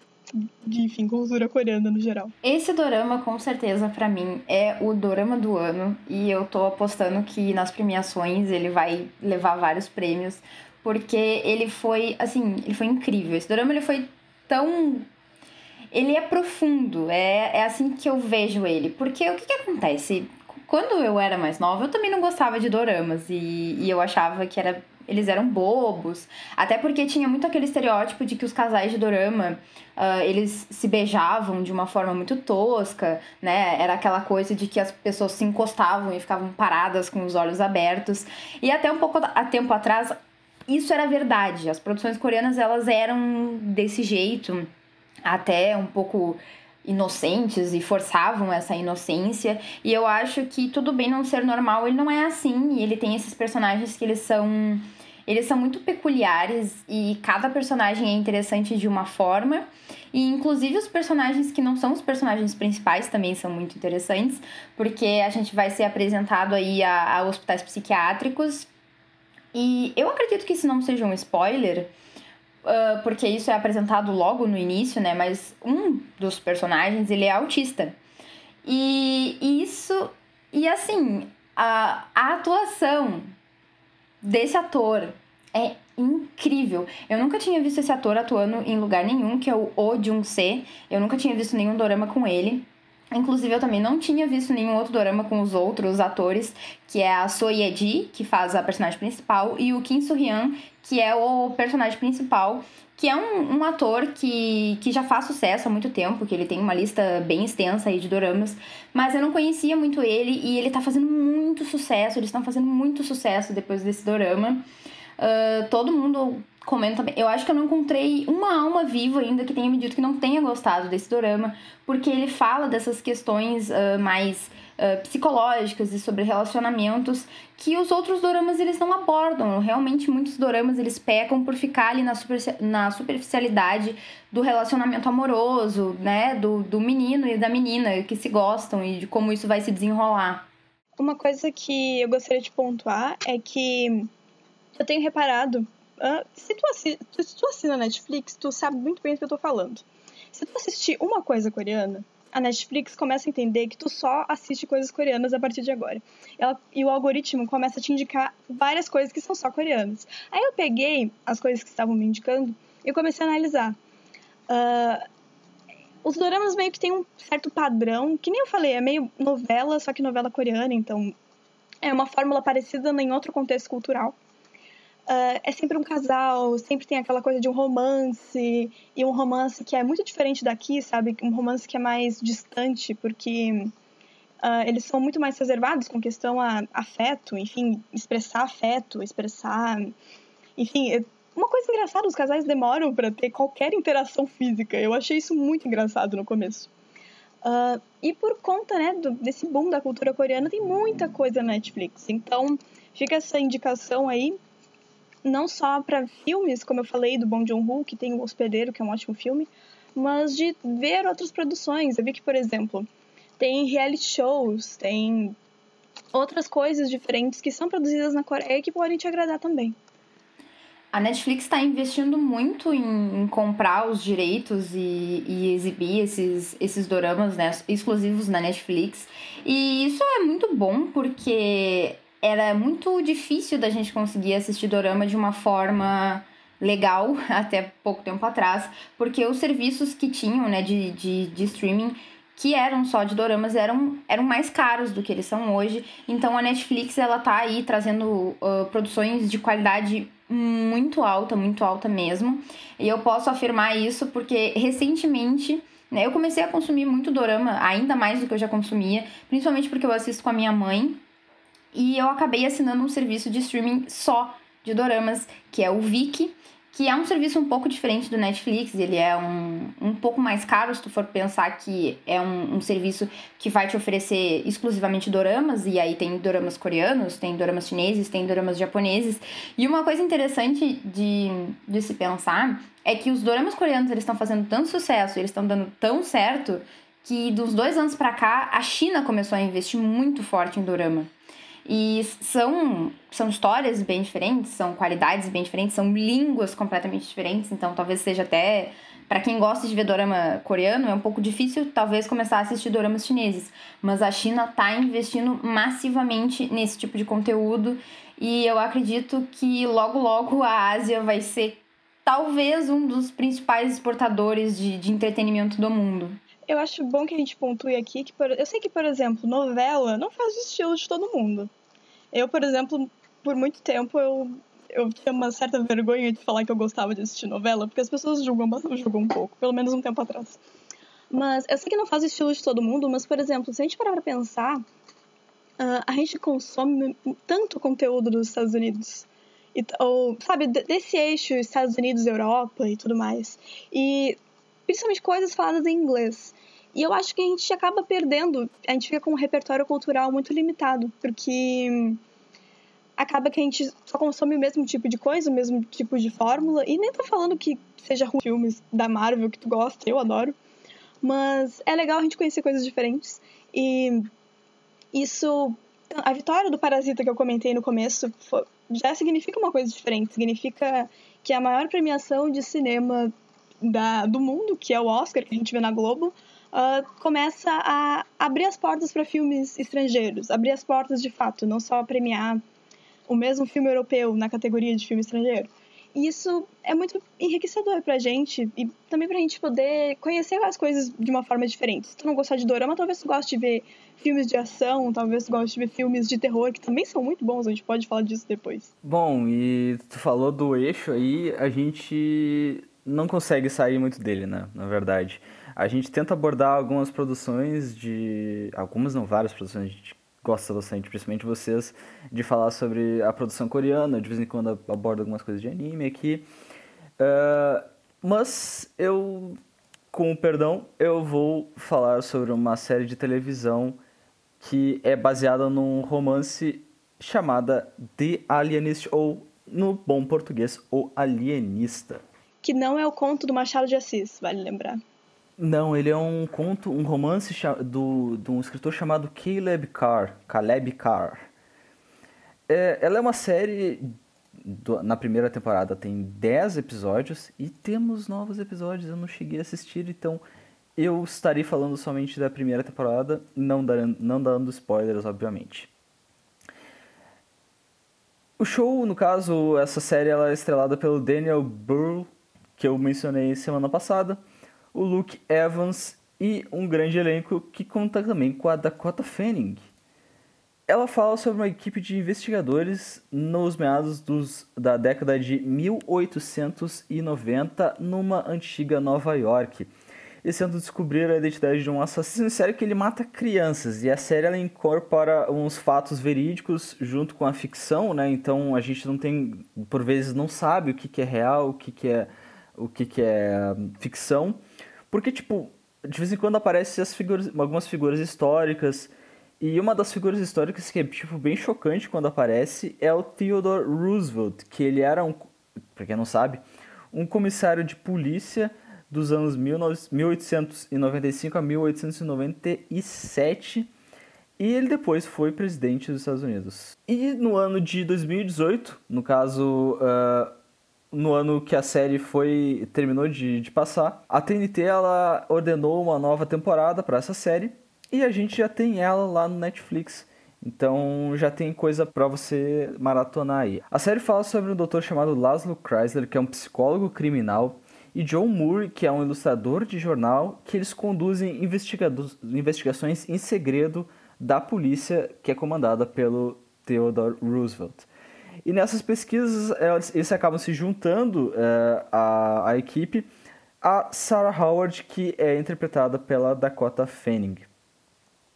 de, enfim, cultura coreana no geral. Esse dorama, com certeza, para mim, é o dorama do ano. E eu tô apostando que nas premiações ele vai levar vários prêmios. Porque ele foi, assim, ele foi incrível. Esse dorama, ele foi tão... Ele é profundo, é, é assim que eu vejo ele. Porque o que, que acontece? Quando eu era mais nova, eu também não gostava de doramas. E, e eu achava que era eles eram bobos. Até porque tinha muito aquele estereótipo de que os casais de dorama, uh, eles se beijavam de uma forma muito tosca, né? Era aquela coisa de que as pessoas se encostavam e ficavam paradas com os olhos abertos. E até um pouco a tempo atrás, isso era verdade. As produções coreanas, elas eram desse jeito, até um pouco inocentes e forçavam essa inocência. E eu acho que tudo bem não ser normal, ele não é assim. E ele tem esses personagens que eles são eles são muito peculiares e cada personagem é interessante de uma forma. E inclusive os personagens que não são os personagens principais também são muito interessantes, porque a gente vai ser apresentado aí a, a hospitais psiquiátricos. E eu acredito que isso não seja um spoiler, uh, porque isso é apresentado logo no início, né? Mas um dos personagens, ele é autista. E, e isso... E assim, a, a atuação desse ator é incrível. Eu nunca tinha visto esse ator atuando em lugar nenhum, que é o Oh Jung-se. Eu nunca tinha visto nenhum dorama com ele. Inclusive, eu também não tinha visto nenhum outro dorama com os outros atores, que é a So Ye-ji, que faz a personagem principal, e o Kim Soo-hyun, que é o personagem principal, que é um, um ator que, que já faz sucesso há muito tempo, que ele tem uma lista bem extensa aí de doramas, mas eu não conhecia muito ele, e ele tá fazendo muito sucesso, eles estão fazendo muito sucesso depois desse dorama. Uh, todo mundo comenta. Eu acho que eu não encontrei uma alma viva ainda que tenha me dito que não tenha gostado desse dorama, porque ele fala dessas questões uh, mais uh, psicológicas e sobre relacionamentos que os outros doramas eles não abordam. Realmente, muitos doramas eles pecam por ficar ali na, super, na superficialidade do relacionamento amoroso, né? Do, do menino e da menina que se gostam e de como isso vai se desenrolar. Uma coisa que eu gostaria de pontuar é que eu tenho reparado. Se, tu assina, se tu assina Netflix, tu sabe muito bem do que eu tô falando. Se tu assistir uma coisa coreana, a Netflix começa a entender que tu só assiste coisas coreanas a partir de agora. Ela, e o algoritmo começa a te indicar várias coisas que são só coreanas. Aí eu peguei as coisas que estavam me indicando e comecei a analisar. Uh, os doramas meio que tem um certo padrão, que nem eu falei, é meio novela, só que novela coreana, então é uma fórmula parecida em outro contexto cultural. Uh, é sempre um casal, sempre tem aquela coisa de um romance, e um romance que é muito diferente daqui, sabe? Um romance que é mais distante, porque uh, eles são muito mais reservados com questão a afeto, enfim, expressar afeto, expressar. Enfim, é uma coisa engraçada, os casais demoram para ter qualquer interação física. Eu achei isso muito engraçado no começo. Uh, e por conta né, do, desse boom da cultura coreana, tem muita coisa na Netflix. Então, fica essa indicação aí não só para filmes, como eu falei do Bong Joon-ho, que tem O Hospedeiro, que é um ótimo filme, mas de ver outras produções. Eu vi que, por exemplo, tem reality shows, tem outras coisas diferentes que são produzidas na Coreia que podem te agradar também. A Netflix está investindo muito em, em, comprar os direitos e, e, exibir esses, esses doramas né, exclusivos na Netflix. E isso é muito bom porque era muito difícil da gente conseguir assistir dorama de uma forma legal até pouco tempo atrás, porque os serviços que tinham, né, de, de, de streaming que eram só de doramas eram, eram mais caros do que eles são hoje. Então a Netflix ela tá aí trazendo uh, produções de qualidade muito alta, muito alta mesmo. E eu posso afirmar isso porque recentemente né, eu comecei a consumir muito dorama, ainda mais do que eu já consumia, principalmente porque eu assisto com a minha mãe e eu acabei assinando um serviço de streaming só de doramas, que é o Viki, que é um serviço um pouco diferente do Netflix, ele é um, um pouco mais caro se tu for pensar que é um, um serviço que vai te oferecer exclusivamente doramas, e aí tem doramas coreanos, tem doramas chineses, tem doramas japoneses. E uma coisa interessante de, de se pensar é que os doramas coreanos eles estão fazendo tanto sucesso, eles estão dando tão certo, que dos dois anos para cá a China começou a investir muito forte em dorama. E são, são histórias bem diferentes, são qualidades bem diferentes, são línguas completamente diferentes, então talvez seja até para quem gosta de ver dorama coreano, é um pouco difícil talvez começar a assistir doramas chineses, mas a China está investindo massivamente nesse tipo de conteúdo e eu acredito que logo logo a Ásia vai ser talvez um dos principais exportadores de, de entretenimento do mundo. Eu acho bom que a gente pontue aqui que, por, eu sei que, por exemplo, novela não faz o estilo de todo mundo. Eu, por exemplo, por muito tempo eu, eu tinha uma certa vergonha de falar que eu gostava de assistir novela, porque as pessoas julgam, julgam um pouco, pelo menos um tempo atrás. Mas eu sei que não faz o estilo de todo mundo, mas, por exemplo, se a gente parar pra pensar, uh, a gente consome tanto conteúdo dos Estados Unidos. E, ou, sabe, desse eixo Estados Unidos, Europa e tudo mais. E principalmente coisas faladas em inglês. E eu acho que a gente acaba perdendo, a gente fica com um repertório cultural muito limitado, porque acaba que a gente só consome o mesmo tipo de coisa, o mesmo tipo de fórmula, e nem tô falando que seja ruim filmes da Marvel que tu gosta, eu adoro, mas é legal a gente conhecer coisas diferentes, e isso, a vitória do Parasita que eu comentei no começo foi, já significa uma coisa diferente, significa que a maior premiação de cinema da, do mundo, que é o Oscar, que a gente vê na Globo, uh, começa a abrir as portas para filmes estrangeiros, abrir as portas de fato, não só premiar o mesmo filme europeu na categoria de filme estrangeiro. E isso é muito enriquecedor pra gente e também pra gente poder conhecer as coisas de uma forma diferente. Se tu não gostar de dorama, talvez tu goste de ver filmes de ação, talvez tu goste de ver filmes de terror, que também são muito bons, a gente pode falar disso depois. Bom, e tu falou do eixo aí, a gente não consegue sair muito dele, né, na verdade. A gente tenta abordar algumas produções de... algumas não, várias produções de gosta bastante, principalmente vocês, de falar sobre a produção coreana. De vez em quando abordo algumas coisas de anime aqui. Uh, mas eu, com o perdão, eu vou falar sobre uma série de televisão que é baseada num romance chamada The Alienist, ou no bom português, O Alienista. Que não é o conto do Machado de Assis, vale lembrar. Não, ele é um conto, um romance do, de um escritor chamado Caleb Carr. Caleb Carr. É, ela é uma série. Do, na primeira temporada tem 10 episódios e temos novos episódios. Eu não cheguei a assistir, então eu estarei falando somente da primeira temporada, não dando, não dando spoilers, obviamente. O show, no caso, essa série ela é estrelada pelo Daniel Burl, que eu mencionei semana passada o Luke Evans e um grande elenco que conta também com a Dakota Fanning. Ela fala sobre uma equipe de investigadores nos meados dos, da década de 1890 numa antiga Nova York. Eles tentam descobrir a identidade de um assassino sério que ele mata crianças. E a série ela incorpora uns fatos verídicos junto com a ficção, né? Então a gente não tem, por vezes, não sabe o que, que é real, o que, que é o que, que é ficção. Porque, tipo, de vez em quando aparecem as figuras, algumas figuras históricas. E uma das figuras históricas que é, tipo, bem chocante quando aparece é o Theodore Roosevelt, que ele era um, pra quem não sabe, um comissário de polícia dos anos 1895 a 1897 e ele depois foi presidente dos Estados Unidos. E no ano de 2018, no caso, uh, no ano que a série foi terminou de, de passar, a TNT ela ordenou uma nova temporada para essa série e a gente já tem ela lá no Netflix. Então já tem coisa para você maratonar aí. A série fala sobre um doutor chamado Laszlo Chrysler, que é um psicólogo criminal, e John Moore, que é um ilustrador de jornal, que eles conduzem investigações em segredo da polícia que é comandada pelo Theodore Roosevelt. E nessas pesquisas, eles acabam se juntando a, a equipe a Sarah Howard, que é interpretada pela Dakota Fanning.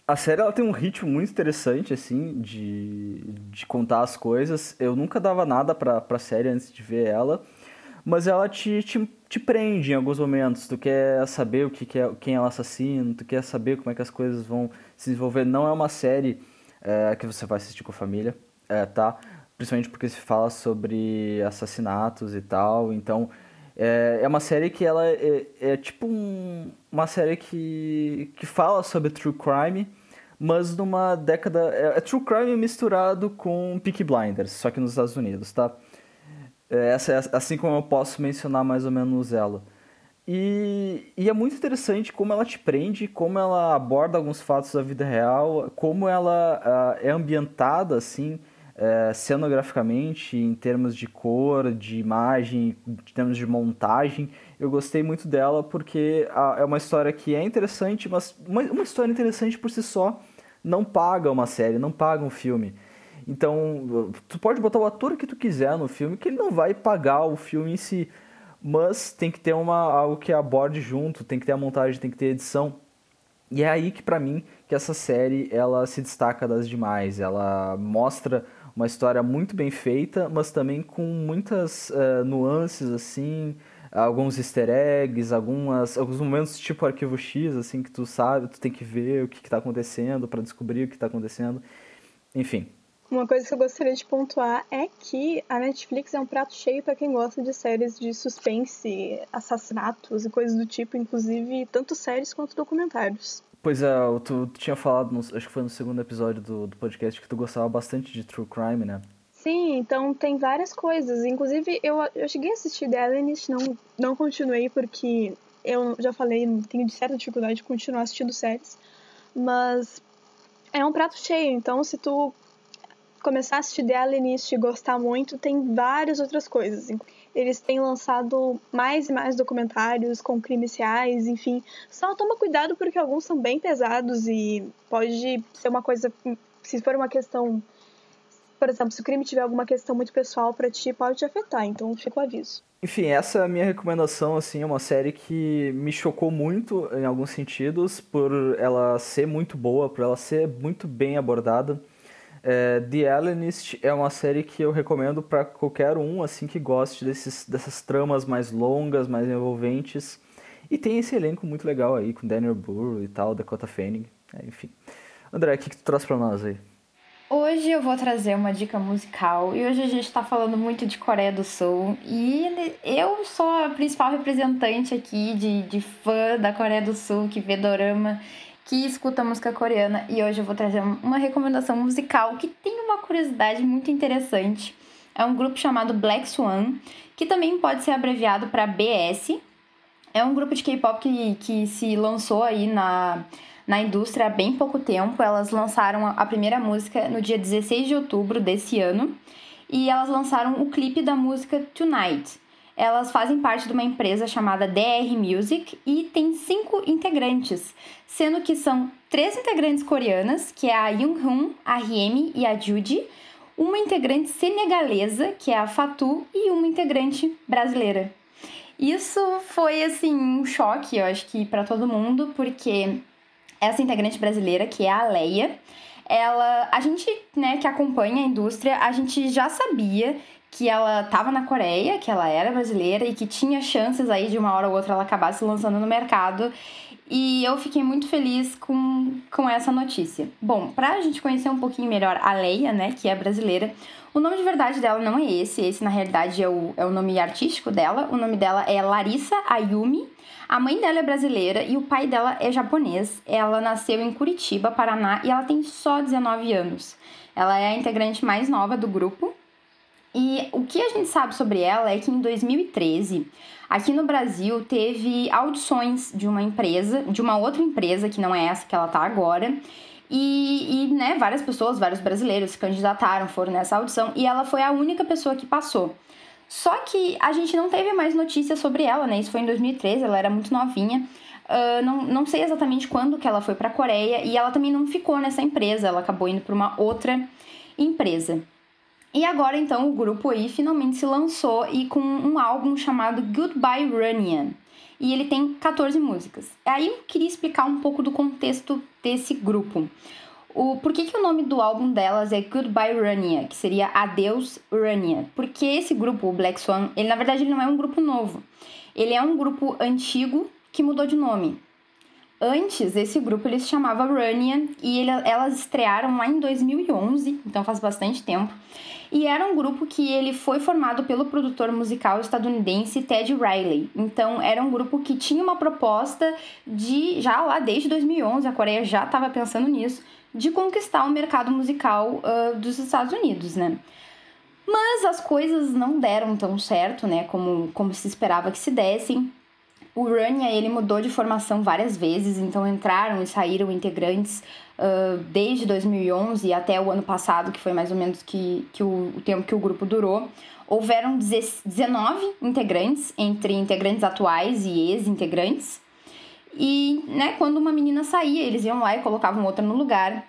A série ela tem um ritmo muito interessante, assim, de, de contar as coisas. Eu nunca dava nada pra, pra série antes de ver ela, mas ela te, te, te prende em alguns momentos. Tu quer saber o que, que é, quem é o assassino, tu quer saber como é que as coisas vão se desenvolver. Não é uma série é, que você vai assistir com a família, é, tá? Principalmente porque se fala sobre assassinatos e tal. Então, é, é uma série que ela é, é tipo um, uma série que, que fala sobre true crime, mas numa década. É, é true crime misturado com Peaky Blinders, só que nos Estados Unidos, tá? É, essa assim como eu posso mencionar mais ou menos ela. E, e, é muito interessante como ela te prende, como ela aborda alguns fatos da vida real, como ela uh, é ambientada assim é, cenograficamente, em termos de cor, de imagem, em termos de montagem, eu gostei muito dela porque é uma história que é interessante, mas uma, uma, história interessante por si só não paga uma série, não paga um filme. Então, tu pode botar o ator que tu quiser no filme, que ele não vai pagar o filme em si, mas tem que ter uma, algo que aborde junto, tem que ter a montagem, tem que ter a edição. E é aí que, para mim, que essa série ela se destaca das demais. Ela mostra uma história muito bem feita, mas também com muitas uh, nuances assim, alguns easter eggs, algumas, alguns momentos tipo arquivo X, assim, que tu sabe, tu tem que ver o que, está acontecendo para descobrir o que está acontecendo. Enfim, uma coisa que eu gostaria de pontuar é que a Netflix é um prato cheio para quem gosta de séries de suspense, assassinatos e coisas do tipo, inclusive tanto séries quanto documentários. Pois é, tu, tu tinha falado, no, acho que foi no segundo episódio do, do podcast, que tu gostava bastante de True Crime, né? Sim, então tem várias coisas. Inclusive, eu, eu cheguei a assistir The Alienist, não, não continuei porque eu já falei, tenho certa dificuldade de continuar assistindo séries. Mas é um prato cheio, então se tu começar a assistir The Alienist e gostar muito, tem várias outras coisas. Eles têm lançado mais e mais documentários com crimes reais, enfim. Só toma cuidado porque alguns são bem pesados e pode ser uma coisa. Se for uma questão. Por exemplo, se o crime tiver alguma questão muito pessoal para ti, pode te afetar, então fica o aviso. Enfim, essa é a minha recomendação, assim, é uma série que me chocou muito em alguns sentidos, por ela ser muito boa, por ela ser muito bem abordada. É, The Alienist é uma série que eu recomendo para qualquer um assim que goste desses, dessas tramas mais longas, mais envolventes. E tem esse elenco muito legal aí, com Daniel Burr e tal, Dakota Fanning, é, enfim. André, o que, que tu traz para nós aí? Hoje eu vou trazer uma dica musical e hoje a gente está falando muito de Coreia do Sul e eu sou a principal representante aqui de, de fã da Coreia do Sul que vê dorama que escuta música coreana e hoje eu vou trazer uma recomendação musical que tem uma curiosidade muito interessante. É um grupo chamado Black Swan, que também pode ser abreviado para BS. É um grupo de K-pop que, que se lançou aí na, na indústria há bem pouco tempo. Elas lançaram a primeira música no dia 16 de outubro desse ano e elas lançaram o clipe da música Tonight elas fazem parte de uma empresa chamada DR Music e tem cinco integrantes, sendo que são três integrantes coreanas, que é a Young-hoon, a Riem e a Judy, uma integrante senegalesa, que é a Fatu, e uma integrante brasileira. Isso foi assim um choque, eu acho que para todo mundo, porque essa integrante brasileira, que é a Leia, ela, a gente, né, que acompanha a indústria, a gente já sabia que ela estava na Coreia, que ela era brasileira e que tinha chances aí de uma hora ou outra ela acabar se lançando no mercado. E eu fiquei muito feliz com, com essa notícia. Bom, pra gente conhecer um pouquinho melhor a Leia, né, que é brasileira, o nome de verdade dela não é esse, esse na realidade é o, é o nome artístico dela. O nome dela é Larissa Ayumi. A mãe dela é brasileira e o pai dela é japonês. Ela nasceu em Curitiba, Paraná, e ela tem só 19 anos. Ela é a integrante mais nova do grupo e o que a gente sabe sobre ela é que em 2013, aqui no Brasil, teve audições de uma empresa, de uma outra empresa, que não é essa que ela tá agora. E, e né, várias pessoas, vários brasileiros se candidataram, foram nessa audição, e ela foi a única pessoa que passou. Só que a gente não teve mais notícias sobre ela, né? Isso foi em 2013, ela era muito novinha. Uh, não, não sei exatamente quando que ela foi para a Coreia e ela também não ficou nessa empresa, ela acabou indo para uma outra empresa. E agora então o grupo aí finalmente se lançou e com um álbum chamado Goodbye Runyan. E ele tem 14 músicas. Aí eu queria explicar um pouco do contexto desse grupo. O, por que, que o nome do álbum delas é Goodbye Rania, que seria Adeus Rania? Porque esse grupo, o Black Swan, ele na verdade ele não é um grupo novo. Ele é um grupo antigo que mudou de nome. Antes, esse grupo ele se chamava Rania e ele, elas estrearam lá em 2011, então faz bastante tempo. E era um grupo que ele foi formado pelo produtor musical estadunidense Ted Riley. Então era um grupo que tinha uma proposta de já lá desde 2011 a Coreia já estava pensando nisso de conquistar o mercado musical uh, dos Estados Unidos, né? Mas as coisas não deram tão certo, né, como, como se esperava que se dessem. O Rania, ele mudou de formação várias vezes, então entraram e saíram integrantes uh, desde 2011 até o ano passado, que foi mais ou menos que, que o, o tempo que o grupo durou. Houveram 19 integrantes, entre integrantes atuais e ex-integrantes. E, né, quando uma menina saía, eles iam lá e colocavam outra no lugar.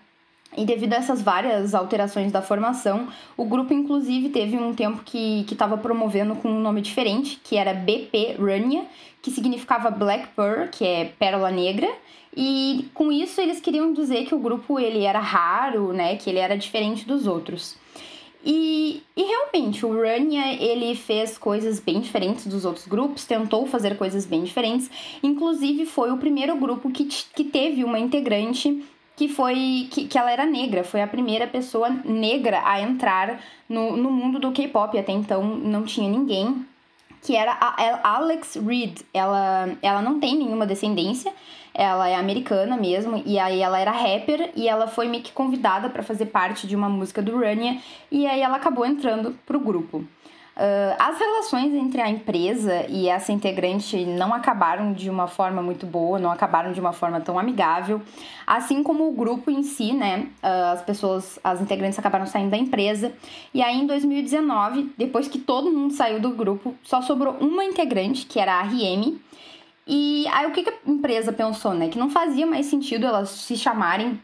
E devido a essas várias alterações da formação, o grupo inclusive teve um tempo que estava promovendo com um nome diferente, que era BP Runya, que significava Black Pearl, que é pérola negra. E com isso eles queriam dizer que o grupo ele era raro, né, que ele era diferente dos outros. E, e realmente, o Rania, ele fez coisas bem diferentes dos outros grupos, tentou fazer coisas bem diferentes. Inclusive, foi o primeiro grupo que, que teve uma integrante que foi que, que ela era negra, foi a primeira pessoa negra a entrar no, no mundo do K-pop. Até então não tinha ninguém que era a Alex Reed. Ela, ela não tem nenhuma descendência, ela é americana mesmo, e aí ela era rapper e ela foi meio que convidada para fazer parte de uma música do Rania, e aí ela acabou entrando pro grupo. Uh, as relações entre a empresa e essa integrante não acabaram de uma forma muito boa, não acabaram de uma forma tão amigável, assim como o grupo em si, né? Uh, as pessoas, as integrantes acabaram saindo da empresa. E aí em 2019, depois que todo mundo saiu do grupo, só sobrou uma integrante, que era a RM. E aí o que, que a empresa pensou, né? Que não fazia mais sentido elas se chamarem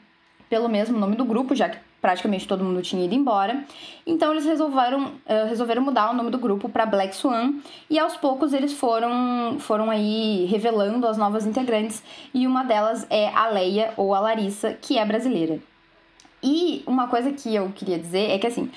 pelo mesmo nome do grupo, já que praticamente todo mundo tinha ido embora. Então eles resolveram, uh, resolveram mudar o nome do grupo para Black Swan e aos poucos eles foram, foram aí revelando as novas integrantes e uma delas é a Leia ou a Larissa, que é brasileira. E uma coisa que eu queria dizer é que assim,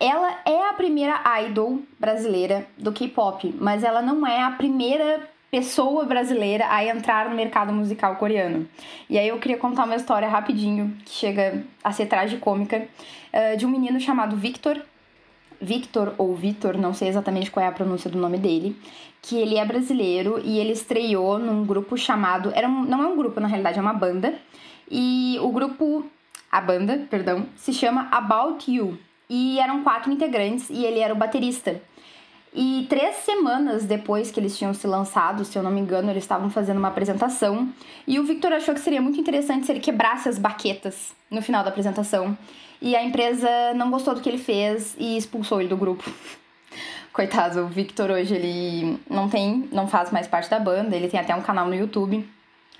ela é a primeira idol brasileira do K-pop, mas ela não é a primeira pessoa brasileira a entrar no mercado musical coreano. E aí eu queria contar uma história rapidinho, que chega a ser tragicômica, uh, de um menino chamado Victor. Victor ou Vitor, não sei exatamente qual é a pronúncia do nome dele, que ele é brasileiro e ele estreou num grupo chamado, era um, não é um grupo na realidade, é uma banda. E o grupo, a banda, perdão, se chama About You. E eram quatro integrantes e ele era o baterista. E três semanas depois que eles tinham se lançado, se eu não me engano, eles estavam fazendo uma apresentação. E o Victor achou que seria muito interessante se ele quebrasse as baquetas no final da apresentação. E a empresa não gostou do que ele fez e expulsou ele do grupo. Coitado, o Victor hoje ele não tem, não faz mais parte da banda, ele tem até um canal no YouTube.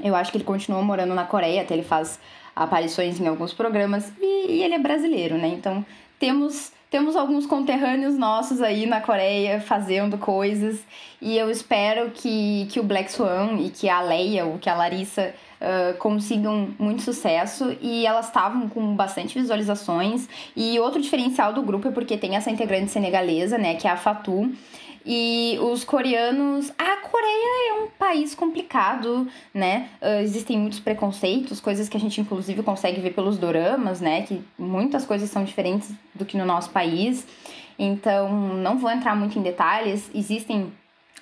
Eu acho que ele continua morando na Coreia, até ele faz aparições em alguns programas e, e ele é brasileiro, né? Então temos temos alguns conterrâneos nossos aí na Coreia fazendo coisas e eu espero que, que o Black Swan e que a Leia ou que a Larissa uh, consigam muito sucesso e elas estavam com bastante visualizações. E outro diferencial do grupo é porque tem essa integrante senegalesa, né, que é a Fatu e os coreanos. A Coreia é um país complicado, né? Uh, existem muitos preconceitos, coisas que a gente inclusive consegue ver pelos doramas, né? Que muitas coisas são diferentes do que no nosso país. Então, não vou entrar muito em detalhes. Existem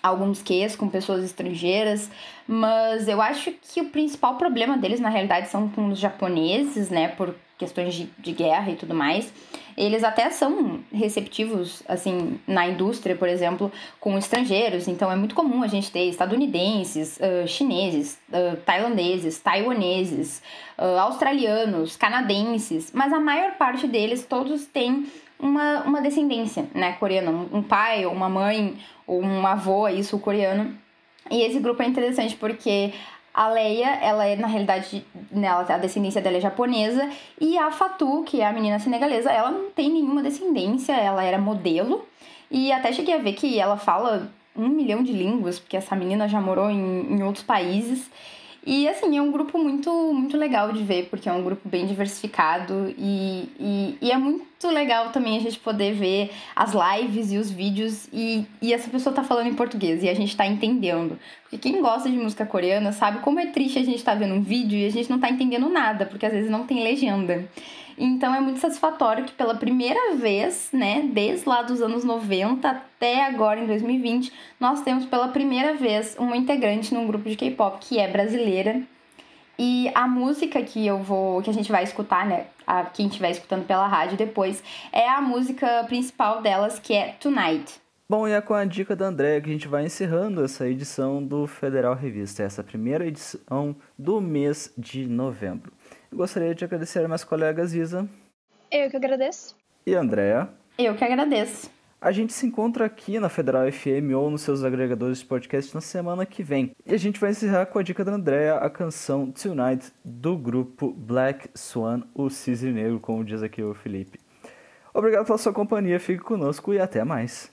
alguns ques com pessoas estrangeiras, mas eu acho que o principal problema deles na realidade são com os japoneses, né, por questões de, de guerra e tudo mais eles até são receptivos, assim, na indústria, por exemplo, com estrangeiros. Então é muito comum a gente ter estadunidenses, uh, chineses, uh, tailandeses, taiwaneses, uh, australianos, canadenses, mas a maior parte deles, todos têm uma, uma descendência, né, coreana. Um pai, ou uma mãe, ou um avô aí sul-coreano. E esse grupo é interessante porque a Leia, ela é, na realidade, nela, a descendência dela é japonesa. E a Fatu, que é a menina senegalesa, ela não tem nenhuma descendência, ela era modelo. E até cheguei a ver que ela fala um milhão de línguas, porque essa menina já morou em, em outros países. E assim, é um grupo muito, muito legal de ver, porque é um grupo bem diversificado e, e, e, é muito legal também a gente poder ver as lives e os vídeos e, e essa pessoa tá falando em português e a gente tá entendendo. Porque quem gosta de música coreana sabe como é triste a gente tá vendo um vídeo e a gente não tá entendendo nada, porque às vezes não tem legenda. Então é muito satisfatório que pela primeira vez, né, desde lá dos anos 90 até agora em 2020, nós temos pela primeira vez uma integrante num grupo de K-pop que é brasileira. E a música que eu vou, que a gente vai escutar, né, a quem estiver escutando pela rádio depois, é a música principal delas, que é Tonight. Bom, e é com a dica da André que a gente vai encerrando essa edição do Federal Revista, essa primeira edição do mês de novembro. Gostaria de agradecer a minhas colegas Isa. Eu que agradeço. E Andréa. Eu que agradeço. A gente se encontra aqui na Federal FM ou nos seus agregadores de podcast na semana que vem. E a gente vai encerrar com a dica da Andrea, a canção Tonight do grupo Black Swan, o cisne negro, como diz aqui o Felipe. Obrigado pela sua companhia, fique conosco e até mais.